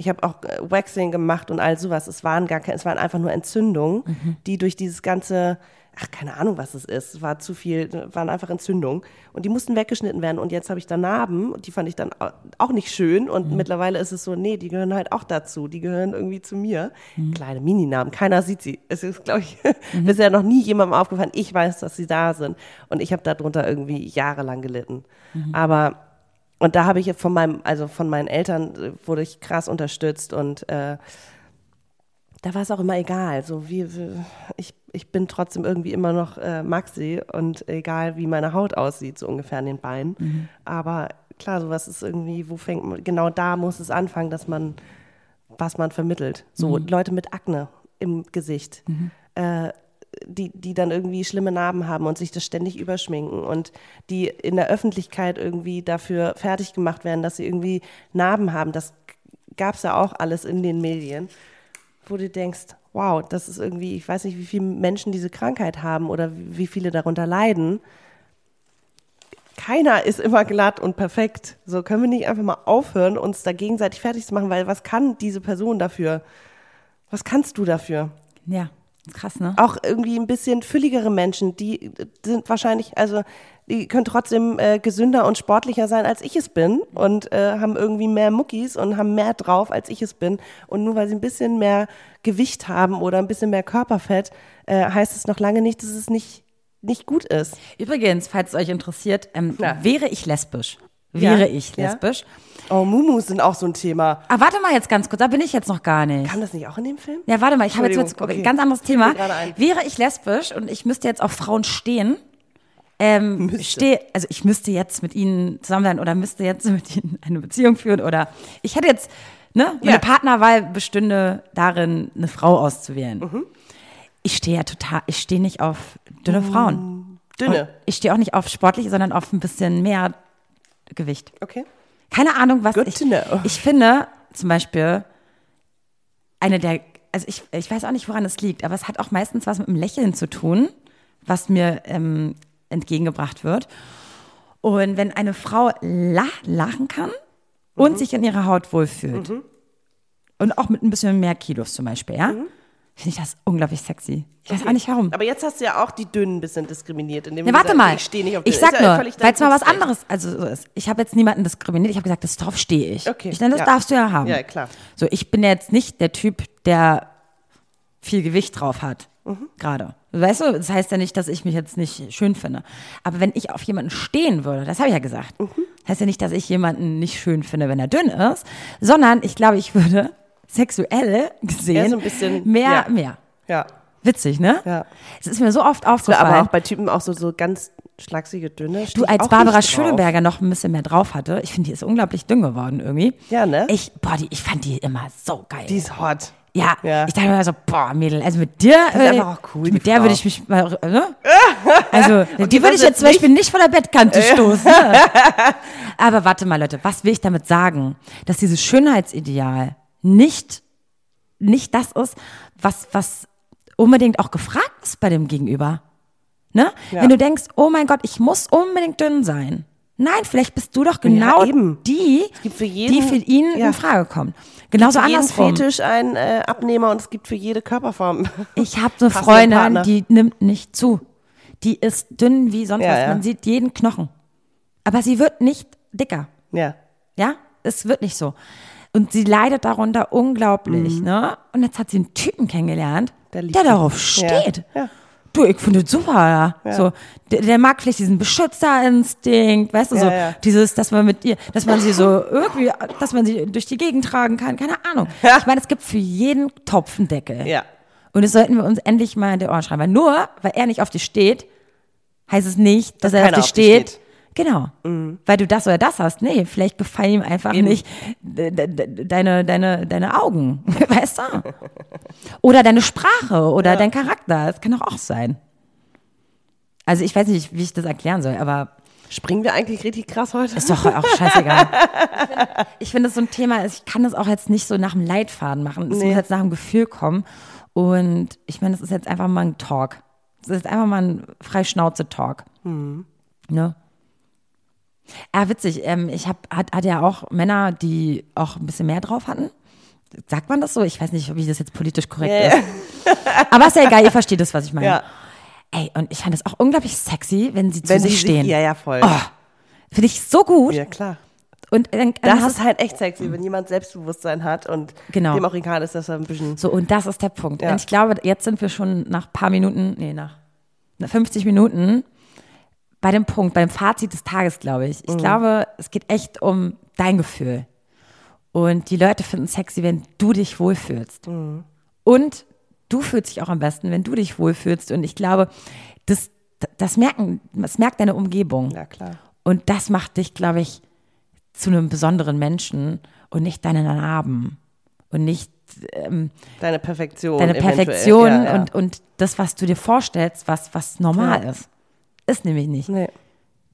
ich habe auch äh, Waxing gemacht und all sowas. Es waren gar keine, es waren einfach nur Entzündungen, Mhm. die durch dieses ganze, ach keine Ahnung, was es ist, es war zu viel, waren einfach Entzündungen und die mussten weggeschnitten werden. Und jetzt habe ich da Narben und die fand ich dann au- auch nicht schön. Und Mhm. mittlerweile ist es so, nee, die gehören halt auch dazu, die gehören irgendwie zu mir. Mhm. Kleine Mini-Narben, keiner sieht sie. Es ist, glaube ich, bisher noch nie jemandem aufgefallen. Ich weiß, dass sie da sind und ich habe darunter irgendwie jahrelang gelitten. Aber und da habe ich von meinem, also von meinen Eltern äh, wurde ich krass unterstützt und äh, da war es auch immer egal. So wie, wie ich, ich bin trotzdem irgendwie immer noch äh, Maxi und egal wie meine Haut aussieht, so ungefähr an den Beinen. Aber klar, sowas ist irgendwie, wo fängt man, genau da muss es anfangen, dass man, was man vermittelt. So Leute mit Akne im Gesicht. Äh, die, die dann irgendwie schlimme Narben haben und sich das ständig überschminken und die in der Öffentlichkeit irgendwie dafür fertig gemacht werden, dass sie irgendwie Narben haben. Das gab es ja auch alles in den Medien, wo du denkst, wow, das ist irgendwie, ich weiß nicht, wie viele Menschen diese Krankheit haben oder wie viele darunter leiden. Keiner ist immer glatt und perfekt. So können wir nicht einfach mal aufhören, uns da gegenseitig fertig zu machen, weil was kann diese Person dafür? Was kannst du dafür? Ja, krass, ne? auch irgendwie ein bisschen fülligere Menschen, die sind wahrscheinlich, also die können trotzdem äh, gesünder und sportlicher sein, als ich es bin und äh, haben irgendwie mehr Muckis und haben mehr drauf, als ich es bin. Und nur weil sie ein bisschen mehr Gewicht haben oder ein bisschen mehr Körperfett, äh, heißt es noch lange nicht, dass es nicht, nicht gut ist. Übrigens, falls es euch interessiert, ähm, Ja. wäre ich lesbisch. Wäre Ja? ich Ja? Oh, Mumus sind auch so ein Thema. Ah, warte mal jetzt ganz kurz, da bin ich jetzt noch gar nicht. Kam das nicht auch in dem Film? Ja, warte mal, ich habe jetzt, jetzt okay. ganz anderes Thema. ein. Wäre ich lesbisch und ich müsste jetzt auf Frauen stehen, ähm, stehe, also ich müsste jetzt mit ihnen zusammen sein oder müsste jetzt mit ihnen eine Beziehung führen oder ich hätte jetzt, ne, meine Ja. Partnerwahl bestünde darin, eine Frau auszuwählen. Mhm. Ich stehe ja total, ich stehe nicht auf dünne Frauen. Dünne. Und ich stehe auch nicht auf sportliche, sondern auf ein bisschen mehr Gewicht. Okay. Keine Ahnung, was Good ich. Ich finde zum Beispiel eine der, also ich, ich weiß auch nicht, woran es liegt, aber es hat auch meistens was mit dem Lächeln zu tun, was mir ähm, entgegengebracht wird. Und wenn eine Frau la lachen kann und sich in ihrer Haut wohlfühlt, und auch mit ein bisschen mehr Kilos zum Beispiel, ja, finde ich das unglaublich sexy. Ich weiß auch nicht warum. Aber jetzt hast du ja auch die Dünnen ein bisschen diskriminiert. Indem Ja, du warte mal. Ich stehe nicht auf Ich sag ja nur, weil es mal was anderes also so ist. Ich habe jetzt niemanden diskriminiert. Ich habe gesagt, das darauf stehe ich. Okay, Ich denke, das ja. darfst du ja haben. Ja, klar. So, ich bin jetzt nicht der Typ, der viel Gewicht drauf hat. Mhm. Gerade. Weißt du, das heißt ja nicht, dass ich mich jetzt nicht schön finde. Aber wenn ich auf jemanden stehen würde, das habe ich ja gesagt, Mhm. heißt ja nicht, dass ich jemanden nicht schön finde, wenn er dünn ist, sondern ich glaube, ich würde sexuell gesehen Ja, so ein bisschen, mehr, ja. mehr. Ja. Witzig, ne? Ja. Es ist mir so oft Aber aufgefallen. auch bei Typen auch so, so ganz schlachsige, dünne. Du, als Barbara. Schöneberger noch ein bisschen mehr drauf hatte, ich finde, die ist unglaublich dünn geworden irgendwie. Ja, ne? Ich, boah, die, ich fand die immer so geil. Die ist hot. ja, Ja. ich dachte mir so, boah, Mädel, also mit dir, ist einfach auch cool, mit der würde ich mich mal, ne? Also, die, die würde ich jetzt zum Beispiel nicht von der Bettkante stoßen. Ne? Aber warte mal, Leute, was will ich damit sagen? Dass dieses Schönheitsideal nicht, nicht das ist, was, was unbedingt auch gefragt ist bei dem Gegenüber. Ne? Ja. Wenn du denkst, oh mein Gott, ich muss unbedingt dünn sein. Nein, vielleicht bist du doch genau eben. die, gibt für jeden- die für ihn ja. in Frage kommt. Genauso Für jeden andersrum. Fetisch ein äh, Abnehmer und es gibt für jede Körperform. Ich habe eine Freundin, Partner. die nimmt nicht zu. Die ist dünn wie sonst Ja, was. ja. Man sieht jeden Knochen. Aber sie wird nicht dicker. ja. Ja, es wird nicht so. Und sie leidet darunter unglaublich, ne? Und jetzt hat sie einen Typen kennengelernt, Mhm. Der der, darauf Ja, steht. ja. Du, ich finde das super, ja. So, der, der mag vielleicht diesen Beschützerinstinkt, weißt du, so Ja, ja. dieses, dass man mit ihr, dass man sie so irgendwie, dass man sie durch die Gegend tragen kann, keine Ahnung. Ja. Ich meine, es gibt für jeden Topf einen Deckel. Ja. Und das sollten wir uns endlich mal in die Ohren schreiben. Weil nur, weil er nicht auf dich steht, heißt es nicht, dass, Dass er auf keiner dich auf dich steht. steht. Genau. Weil du das oder das hast. Nee, vielleicht gefallen ihm einfach nicht de- de- de- deine, deine, deine Augen. Weißt du? Oder deine Sprache oder dein Charakter. Das kann doch auch sein. Also ich weiß nicht, wie ich das erklären soll, aber Springen wir eigentlich richtig krass heute? ist doch auch scheißegal. Ich finde, das so ein Thema, ich kann das auch jetzt nicht so nach dem Leitfaden machen. Es Nee. muss jetzt nach dem Gefühl kommen. Und ich meine, das ist jetzt einfach mal ein Talk. Das ist einfach mal ein Freischnauze-Talk. Mhm. Ne? Ja, witzig. Ähm, ich hab, hat, hat ja auch Männer, die auch ein bisschen mehr drauf hatten. Sagt man das so? Ich weiß nicht, wie das jetzt politisch korrekt ja. ist. Aber ist ja egal, ihr versteht das, was ich meine. Ja. Ey, und ich fand es auch unglaublich sexy, wenn sie zu Wenn sich die stehen. Sich, ja, ja, voll. Oh, Finde ich so gut. Ja, klar. Und dann, dann Das ist halt echt sexy, wenn jemand Selbstbewusstsein hat und Genau. dem auch egal ist, dass er ein bisschen. so, und das ist der Punkt. Ja. Und ich glaube, jetzt sind wir schon nach ein paar Minuten, nee, nach 50 Minuten bei dem Punkt, beim Fazit des Tages, glaube ich. Mhm. Ich glaube, es geht echt um dein Gefühl. Und die Leute finden es sexy, wenn du dich wohlfühlst. Mhm. Und du fühlst dich auch am besten, wenn du dich wohlfühlst. Und ich glaube, das, das, merken, das merkt deine Umgebung. Ja, klar. Und das macht dich, glaube ich, zu einem besonderen Menschen und nicht deine Narben und nicht ähm, Deine Perfektion. deine. Perfektion Ja, ja. Und, und das, was du dir vorstellst, was, was normal Ja. ist. Ist nämlich nicht. Nee.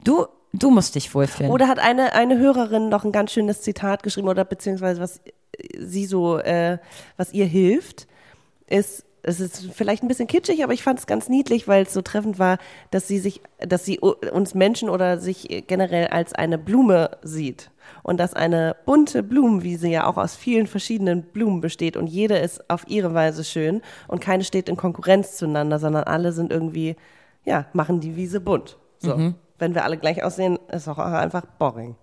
Du, du musst dich wohlfühlen. Oder hat eine, eine Hörerin noch ein ganz schönes Zitat geschrieben oder beziehungsweise was sie so, äh, was ihr hilft, ist, es ist vielleicht ein bisschen kitschig, aber ich fand es ganz niedlich, weil es so treffend war, dass sie sich, dass sie uns Menschen oder sich generell als eine Blume sieht. Und dass eine bunte Blumenwiese ja auch aus vielen verschiedenen Blumen besteht und jede ist auf ihre Weise schön und keine steht in Konkurrenz zueinander, sondern alle sind irgendwie, ja, machen die Wiese bunt. So. Mhm. Wenn wir alle gleich aussehen, ist auch einfach boring.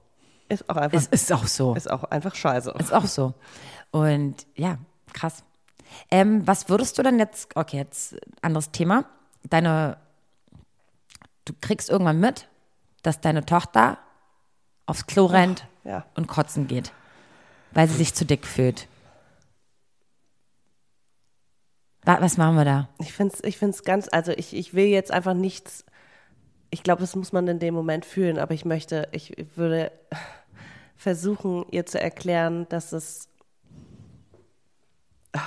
Ist auch einfach, es ist auch so. ist auch einfach scheiße. Ist auch so. Und ja, krass. Ähm, was würdest du dann jetzt, okay, jetzt anderes Thema. Deine, du kriegst irgendwann mit, dass deine Tochter aufs Klo rennt ja. und kotzen geht, weil sie sich zu dick fühlt. Was machen wir da? Ich finde es ich find's ganz, also ich, ich will jetzt einfach nichts, ich glaube, das muss man in dem Moment fühlen, aber ich möchte, ich würde versuchen, ihr zu erklären, dass es, Ah,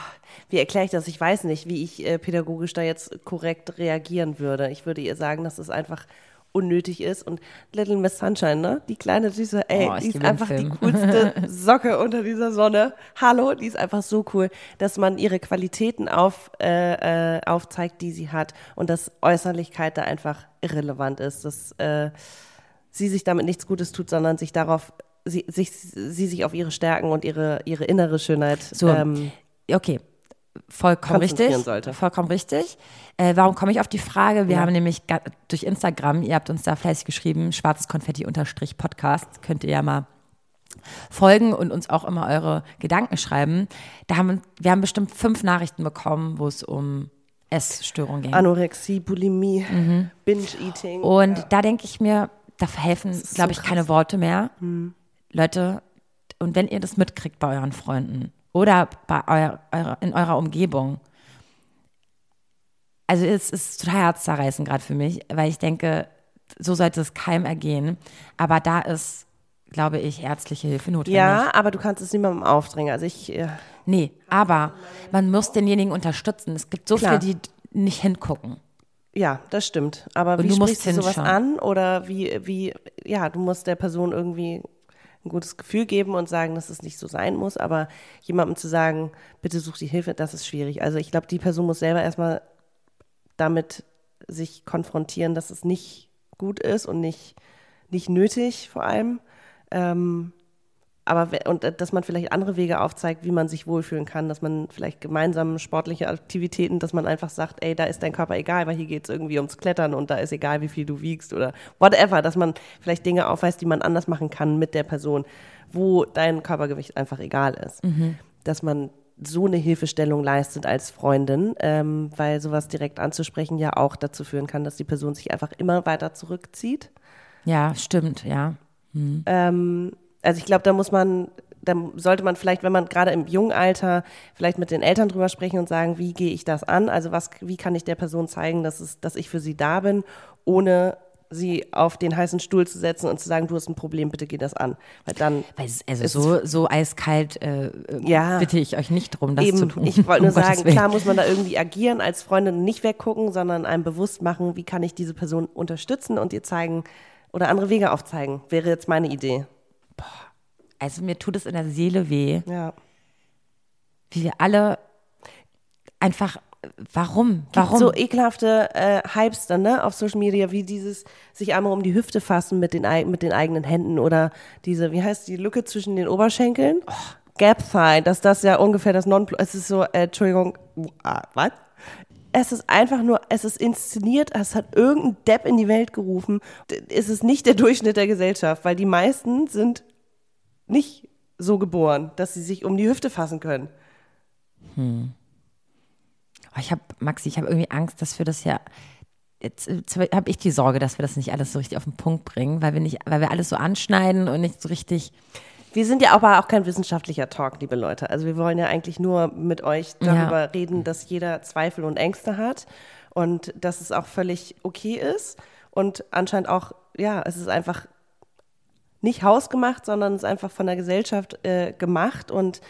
wie erkläre ich das? Ich weiß nicht, wie ich äh, pädagogisch da jetzt korrekt reagieren würde. Ich würde ihr sagen, dass es einfach unnötig ist und Little Miss Sunshine, ne? Die kleine süße, ey, Oh, die ist einfach die coolste Socke unter dieser Sonne. Hallo, die ist einfach so cool, dass man ihre Qualitäten auf, äh, äh, aufzeigt, die sie hat und dass Äußerlichkeit da einfach irrelevant ist, dass äh, sie sich damit nichts Gutes tut, sondern sich darauf sie sich, sie sich auf ihre Stärken und ihre, ihre innere Schönheit So, ähm, okay, vollkommen richtig. sollte. Vollkommen richtig. Äh, warum komme ich auf die Frage? Wir Ja. haben nämlich durch Instagram, ihr habt uns da fleißig geschrieben, schwarzes Konfetti-Podcast, könnt ihr ja mal folgen und uns auch immer eure Gedanken schreiben. Da haben wir haben bestimmt fünf Nachrichten bekommen, wo es um Essstörungen ging. Anorexie, Bulimie, Binge-Eating. Mhm. Und da denke ich mir, da helfen, glaube so ich, keine Worte mehr. Leute, und wenn ihr das mitkriegt bei euren Freunden oder bei eurer, in eurer Umgebung, also es ist total herzzerreißend gerade für mich, weil ich denke, so sollte es keinem ergehen. Aber da ist, glaube ich, ärztliche Hilfe notwendig. ja, aber du kannst es niemandem aufdrängen. Also ich, äh, Nee, aber man muss denjenigen unterstützen. Es gibt so Klar. viele, die nicht hingucken. ja, das stimmt. Aber Und wie du sprichst du sowas an? Oder wie, wie, ja, du musst der Person irgendwie ein gutes Gefühl geben und sagen, dass es nicht so sein muss. Aber jemandem zu sagen, bitte such die Hilfe, das ist schwierig. Also ich glaube, die Person muss selber erstmal damit sich konfrontieren, dass es nicht gut ist und nicht, nicht nötig vor allem. Ähm, aber und äh, dass man vielleicht andere Wege aufzeigt, wie man sich wohlfühlen kann, dass man vielleicht gemeinsam sportliche Aktivitäten, dass man einfach sagt, ey, da ist dein Körper egal, weil hier geht es irgendwie ums Klettern und da ist egal, wie viel du wiegst oder whatever, dass man vielleicht Dinge aufweist, die man anders machen kann mit der Person, wo dein Körpergewicht einfach egal ist. Dass man so eine Hilfestellung leistet als Freundin, ähm, weil sowas direkt anzusprechen ja auch dazu führen kann, dass die Person sich einfach immer weiter zurückzieht. Ja, stimmt, ja. Ähm, also ich glaube, da muss man, da sollte man vielleicht, wenn man gerade im jungen Alter vielleicht mit den Eltern drüber sprechen und sagen, wie gehe ich das an? Also was, wie kann ich der Person zeigen, dass es, dass ich für sie da bin, ohne sie auf den heißen Stuhl zu setzen und zu sagen, du hast ein Problem, bitte geh das an. Weil dann Weil es- Also ist so, so eiskalt äh, äh, Ja. bitte ich euch nicht drum, das Eben, zu tun. ich wollte nur Um sagen, klar muss man da irgendwie agieren als Freundin und nicht weggucken, sondern einem bewusst machen, wie kann ich diese Person unterstützen und ihr zeigen oder andere Wege aufzeigen, wäre jetzt meine Idee. Also mir tut es in der Seele weh, Ja. wie wir alle einfach, warum? Warum? So ekelhafte äh, Hypes dann, ne, auf Social Media, wie dieses sich einmal um die Hüfte fassen mit den, mit den eigenen Händen oder diese, wie heißt die Lücke zwischen den Oberschenkeln? Gap Thigh, dass das ja ungefähr das Nonplus, es ist so, äh, Entschuldigung, ah, was? Es ist einfach nur, es ist inszeniert, es hat irgendein Depp in die Welt gerufen. Es ist nicht der Durchschnitt der Gesellschaft, weil die meisten sind nicht so geboren, dass sie sich um die Hüfte fassen können. Oh, ich habe, Maxi, ich habe irgendwie Angst, dass wir das ja. Jetzt, jetzt habe ich die Sorge, dass wir das nicht alles so richtig auf den Punkt bringen, weil wir nicht, weil wir alles so anschneiden und nicht so richtig. Wir sind ja aber auch kein wissenschaftlicher Talk, liebe Leute. Also wir wollen ja eigentlich nur mit euch darüber Ja. reden, dass jeder Zweifel und Ängste hat und dass es auch völlig okay ist und anscheinend auch, ja, es ist einfach nicht hausgemacht, sondern es ist einfach von der Gesellschaft äh, gemacht und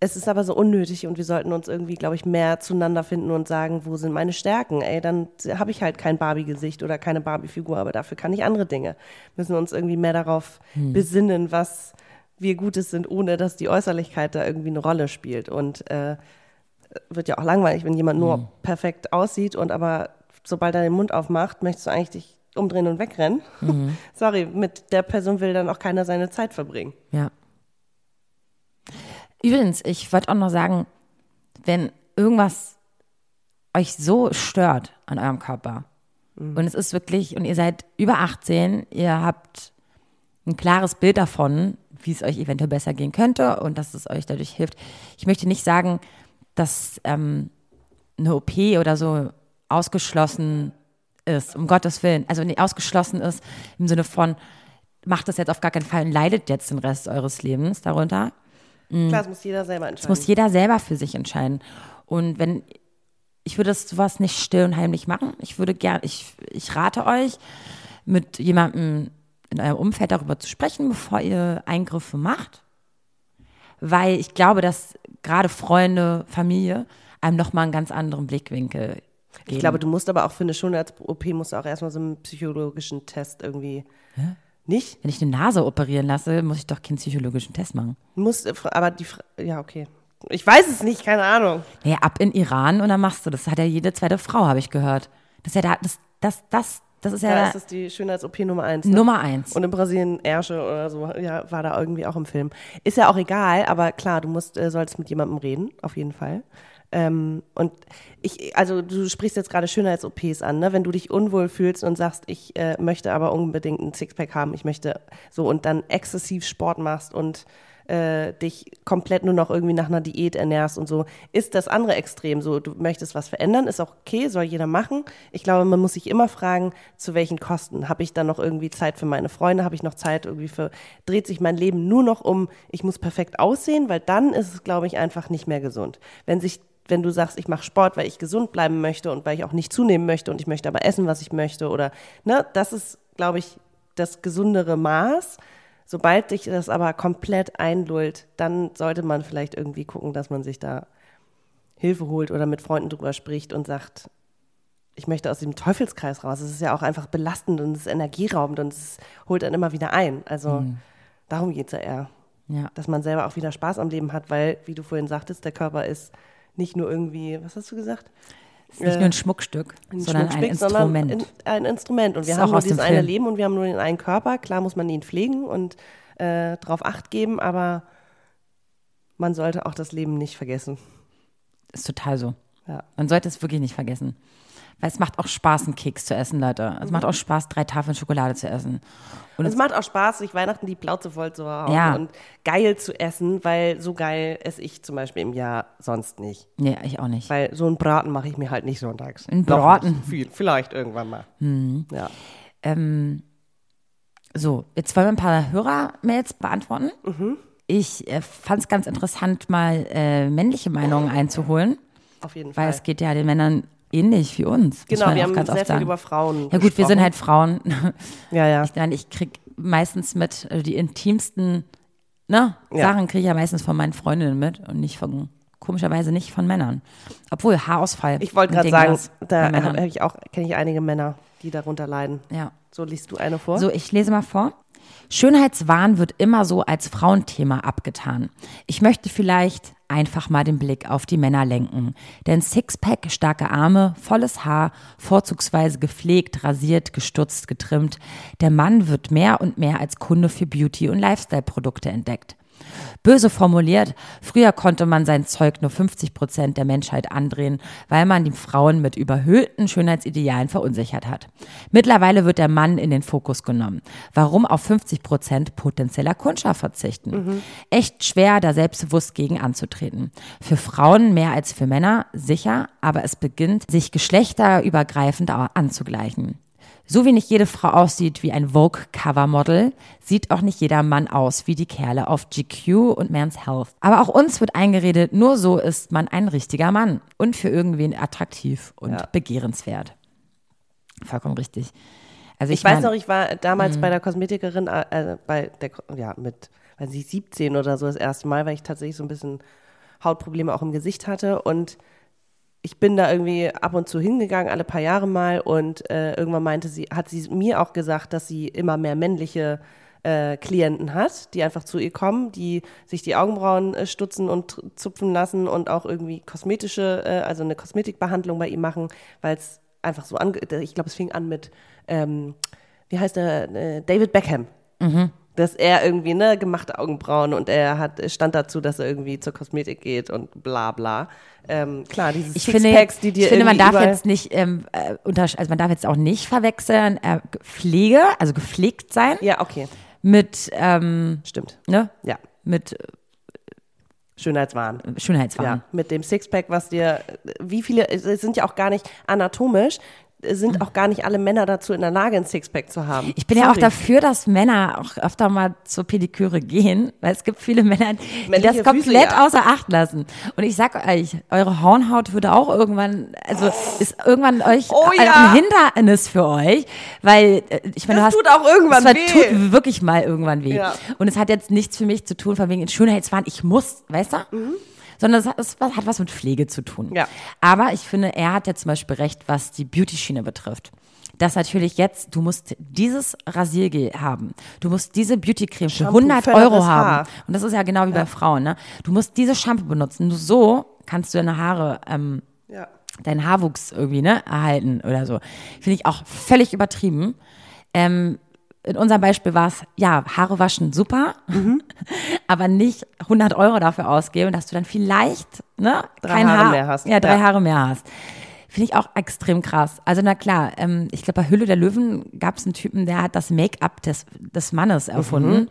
es ist aber so unnötig und wir sollten uns irgendwie, glaube ich, mehr zueinander finden und sagen, wo sind meine Stärken? Ey, dann habe ich halt kein Barbie-Gesicht oder keine Barbie-Figur, aber dafür kann ich andere Dinge. Müssen uns irgendwie mehr darauf besinnen, was wir Gutes sind, ohne dass die Äußerlichkeit da irgendwie eine Rolle spielt. Und äh, wird ja auch langweilig, wenn jemand nur perfekt aussieht und aber sobald er den Mund aufmacht, möchtest du eigentlich dich umdrehen und wegrennen. Sorry, mit der Person will dann auch keiner seine Zeit verbringen. Ja. Übrigens, ich wollte auch noch sagen, wenn irgendwas euch so stört an eurem Körper und es ist wirklich, und ihr seid über 18, ihr habt ein klares Bild davon, wie es euch eventuell besser gehen könnte und dass es euch dadurch hilft. Ich möchte nicht sagen, dass ähm, eine OP oder so ausgeschlossen ist, um Gottes Willen. Also nicht ausgeschlossen ist im Sinne von, macht das jetzt auf gar keinen Fall und leidet jetzt den Rest eures Lebens darunter. Klar, das muss jeder selber Das entscheiden. muss jeder selber für sich entscheiden. Und wenn, ich würde sowas nicht still und heimlich machen. Ich würde gern, ich, ich rate euch, mit jemandem in eurem Umfeld darüber zu sprechen, bevor ihr Eingriffe macht. Weil ich glaube, dass gerade Freunde, Familie einem nochmal einen ganz anderen Blickwinkel geben. Ich glaube, du musst aber auch für eine Schönheits-OP musst du auch erstmal so einen psychologischen Test irgendwie. Nicht? Wenn ich eine Nase operieren lasse, muss ich doch keinen psychologischen Test machen. Musst, aber die, ja, okay. Ich weiß es nicht, keine Ahnung. Naja, ab in Iran und dann machst du das. Das hat ja jede zweite Frau, habe ich gehört. Das ist ja da, das, das, das Das ist Da ja ist es die Schönheits-OP Nummer eins. Ne? Nummer eins. Und in Brasilien Ärsche oder so, ja, war da irgendwie auch im Film. Ist ja auch egal, aber klar, du musst, äh, sollst mit jemandem reden, auf jeden Fall. Ähm, und ich, also du sprichst jetzt gerade Schönheits-OPs an, ne? Wenn du dich unwohl fühlst und sagst, ich äh, möchte aber unbedingt ein Sixpack haben, ich möchte so und dann exzessiv Sport machst und äh, dich komplett nur noch irgendwie nach einer Diät ernährst und so, ist das andere Extrem so, du möchtest was verändern, ist auch okay, soll jeder machen. Ich glaube, man muss sich immer fragen, zu welchen Kosten. Habe ich dann noch irgendwie Zeit für meine Freunde? Habe ich noch Zeit irgendwie für, dreht sich mein Leben nur noch um, ich muss perfekt aussehen, weil dann ist es, glaube ich, einfach nicht mehr gesund. Wenn sich wenn du sagst, ich mache Sport, weil ich gesund bleiben möchte und weil ich auch nicht zunehmen möchte und ich möchte aber essen, was ich möchte oder ne, das ist, glaube ich, das gesundere Maß. Sobald dich das aber komplett einlullt, dann sollte man vielleicht irgendwie gucken, dass man sich da Hilfe holt oder mit Freunden drüber spricht und sagt, ich möchte aus diesem Teufelskreis raus. Es ist ja auch einfach belastend und es ist energieraubend und es holt dann immer wieder ein. Also darum geht es ja eher. Ja. Dass man selber auch wieder Spaß am Leben hat, weil, wie du vorhin sagtest, der Körper ist nicht nur irgendwie, was hast du gesagt? ist nicht nur ein Schmuckstück, Ein sondern ein Instrument. Sondern in, ein Instrument. Und wir Ist haben auch nur dieses eine. Leben und wir haben nur den einen Körper. Klar muss man ihn pflegen und äh, drauf Acht geben, aber man sollte auch das Leben nicht vergessen. ist total so. Ja. Man sollte es wirklich nicht vergessen. Weil es macht auch Spaß, einen Keks zu essen, Leute. Es macht auch Spaß, drei Tafeln Schokolade zu essen. Und es macht auch Spaß, sich Weihnachten die Plauze voll zu hauen Ja. und geil zu essen, weil so geil esse ich zum Beispiel im Jahr sonst nicht. Nee, ich auch nicht. Weil so einen Braten mache ich mir halt nicht sonntags. Ein Noch Braten? Viel, vielleicht irgendwann mal. Ja. Ähm, so, jetzt wollen wir ein paar Hörermails beantworten. Ich äh, fand es ganz interessant, mal äh, männliche Meinungen einzuholen, Auf jeden weil Fall. es geht ja den Männern ähnlich wie uns. Genau, wir haben ganz sehr viel über Frauen Ja gut, wir sind gesprochen. halt Frauen. Ja, ja. Ich meine, ich krieg meistens mit, also die intimsten ne, Ja. Sachen kriege ich ja meistens von meinen Freundinnen mit und nicht von, komischerweise nicht von Männern. Obwohl, Haarausfall. Ich wollte gerade sagen, da habe ich auch, kenne ich einige Männer, die darunter leiden. Ja. So liest du eine vor? So, ich lese mal vor. Schönheitswahn wird immer so als Frauenthema abgetan. Ich möchte vielleicht einfach mal den Blick auf die Männer lenken. Denn Sixpack, starke Arme, volles Haar, vorzugsweise gepflegt, rasiert, gestutzt, getrimmt. Der Mann wird mehr und mehr als Kunde für Beauty- und Lifestyle-Produkte entdeckt. Böse formuliert, früher konnte man sein Zeug nur 50 Prozent der Menschheit andrehen, weil man die Frauen mit überhöhten Schönheitsidealen verunsichert hat. Mittlerweile wird der Mann in den Fokus genommen. Warum auf 50 Prozent potenzieller Kundschaft verzichten? Echt schwer, da selbstbewusst gegen anzutreten. Für Frauen mehr als für Männer, sicher, aber es beginnt, sich geschlechterübergreifend anzugleichen. So wie nicht jede Frau aussieht wie ein Vogue-Cover-Model, sieht auch nicht jeder Mann aus wie die Kerle auf GQ und Men's Health. Aber auch uns wird eingeredet, nur so ist man ein richtiger Mann und für irgendwen attraktiv und Ja. begehrenswert. Vollkommen richtig. Also ich, ich weiß mein, noch, ich war damals Mhm. bei der Kosmetikerin, äh, äh, bei der, ja, mit, weiß ich, 17 oder so das erste Mal, weil ich tatsächlich so ein bisschen Hautprobleme auch im Gesicht hatte und ich bin da irgendwie ab und zu hingegangen, alle paar Jahre mal. Und äh, irgendwann meinte sie, hat sie mir auch gesagt, dass sie immer mehr männliche äh, Klienten hat, die einfach zu ihr kommen, die sich die Augenbrauen äh, stutzen und zupfen lassen und auch irgendwie kosmetische, äh, also eine Kosmetikbehandlung bei ihm machen, weil es einfach so ange, ich glaube, es fing an mit, ähm, wie heißt der, äh, David Beckham dass er irgendwie ne gemachte Augenbrauen und er hat stand dazu, dass er irgendwie zur Kosmetik geht und bla bla. Ähm, klar, diese ich finde, Sixpacks, die dir ich finde, man darf jetzt nicht, ähm, äh, untersch- also man darf jetzt auch nicht verwechseln, äh, Pflege, also gepflegt sein, ja okay, mit, ähm, stimmt, ne, ja mit äh, Schönheitswahn. Schönheitswahn. Ja, mit dem Sixpack, was dir, wie viele, es sind ja auch gar nicht anatomisch, sind auch gar nicht alle Männer dazu in der Lage, ein Sixpack zu haben. Ich bin ja auch Sorry. dafür, dass Männer auch öfter mal zur Pediküre gehen, weil es gibt viele Männer, die Männliche das komplett Füße, ja. außer Acht lassen. Und ich sag euch, eure Hornhaut würde auch irgendwann, also ist irgendwann euch Oh ein ja. Hindernis für euch, weil äh, ich meine, Das du hast, tut auch irgendwann das weh. tut wirklich mal irgendwann weh. Ja. Und es hat jetzt nichts für mich zu tun, von wegen Schönheitswahn, ich muss, weißt du? Sondern es hat, es hat was mit Pflege zu tun. Ja. Aber ich finde, er hat ja zum Beispiel recht, was die Beauty-Schiene betrifft. Dass natürlich jetzt, du musst dieses Rasiergel haben. Du musst diese Beauty-Creme für Shampoo, 100 förderes Euro Haar. haben. Und das ist ja genau wie bei Frauen, ne? Du musst dieses Shampoo benutzen. Nur so kannst du deine Haare ähm, Ja. deinen Haarwuchs irgendwie, ne, erhalten oder so. Finde ich auch völlig übertrieben. Ähm, in unserem Beispiel war es, ja, Haare waschen, super, aber nicht 100 Euro dafür ausgeben, dass du dann vielleicht, ne, Drei kein Haare Haar, mehr hast. Ja, drei Ja. Haare mehr hast. Finde ich auch extrem krass. Also na klar, ähm, ich glaube bei Hülle der Löwen gab es einen Typen, der hat das Make-up des, des Mannes erfunden.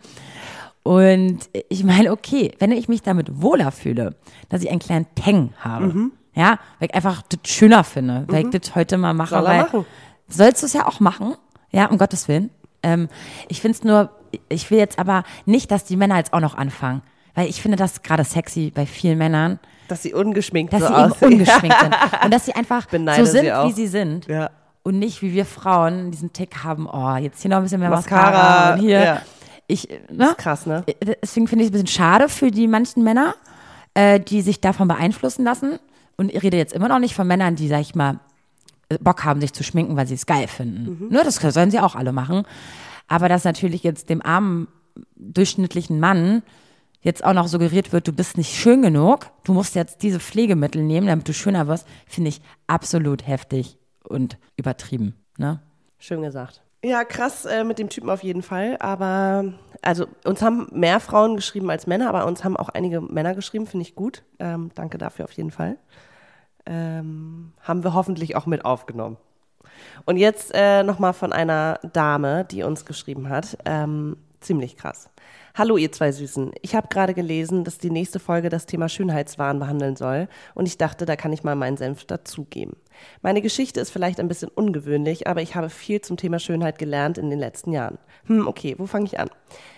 Und ich meine, okay, wenn ich mich damit wohler fühle, dass ich einen kleinen Teng habe, Mhm. ja, weil ich einfach das schöner finde, weil ich das heute mal mache. Soll weil, machen. Sollst du es ja auch machen, ja, um Gottes Willen. Ähm, ich finde es nur, ich will jetzt aber nicht, dass die Männer jetzt auch noch anfangen, weil ich finde das gerade sexy bei vielen Männern, Dass sie ungeschminkt dass so sie eben aussehen. ungeschminkt sind und dass sie einfach Beneide so sind, sie wie sie sind. Ja. Und nicht wie wir Frauen diesen Tick haben, oh, jetzt hier noch ein bisschen mehr Mascara, Mascara, und hier. ja. Ich, ne? Krass, ne? Deswegen finde ich es ein bisschen schade für die manchen Männer, äh, die sich davon beeinflussen lassen. Und ich rede jetzt immer noch nicht von Männern, die, sag ich mal, äh, Bock haben, sich zu schminken, weil sie es geil finden. Ne, das sollen sie auch alle machen. Aber dass natürlich jetzt dem armen, durchschnittlichen Mann jetzt auch noch suggeriert wird, du bist nicht schön genug, du musst jetzt diese Pflegemittel nehmen, damit du schöner wirst, finde ich absolut heftig und übertrieben. Ne? Schön gesagt. Ja, krass äh, mit dem Typen auf jeden Fall. Aber also uns haben mehr Frauen geschrieben als Männer, aber uns haben auch einige Männer geschrieben, finde ich gut. Ähm, danke dafür auf jeden Fall. Ähm, haben wir hoffentlich auch mit aufgenommen. Und jetzt äh, nochmal von einer Dame, die uns geschrieben hat. Ähm, ziemlich krass. Hallo ihr zwei Süßen. Ich habe gerade gelesen, dass die nächste Folge das Thema Schönheitswahn behandeln soll und ich dachte, da kann ich mal meinen Senf dazugeben. Meine Geschichte ist vielleicht ein bisschen ungewöhnlich, aber ich habe viel zum Thema Schönheit gelernt in den letzten Jahren. Hm, okay, wo fange ich an?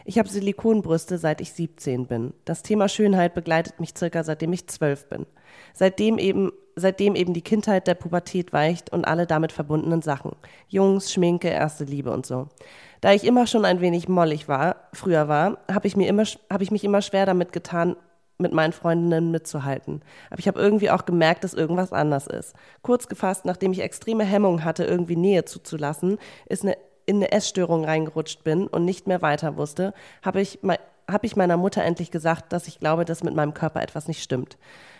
Ich habe Silikonbrüste, seit ich 17 bin. Das Thema Schönheit begleitet mich circa seitdem ich 12 bin. Seitdem eben seitdem eben die Kindheit der Pubertät weicht und alle damit verbundenen Sachen. Jungs, Schminke, erste Liebe und so. Da ich immer schon ein wenig mollig war, früher war, habe ich, hab ich mich immer schwer damit getan, mit meinen Freundinnen mitzuhalten. Aber ich habe irgendwie auch gemerkt, dass irgendwas anders ist. Kurz gefasst, nachdem ich extreme Hemmungen hatte, irgendwie Nähe zuzulassen, ist eine, in eine Essstörung reingerutscht bin und nicht mehr weiter wusste, habe ich, hab ich meiner Mutter endlich gesagt, dass ich glaube, dass mit meinem Körper etwas nicht stimmt.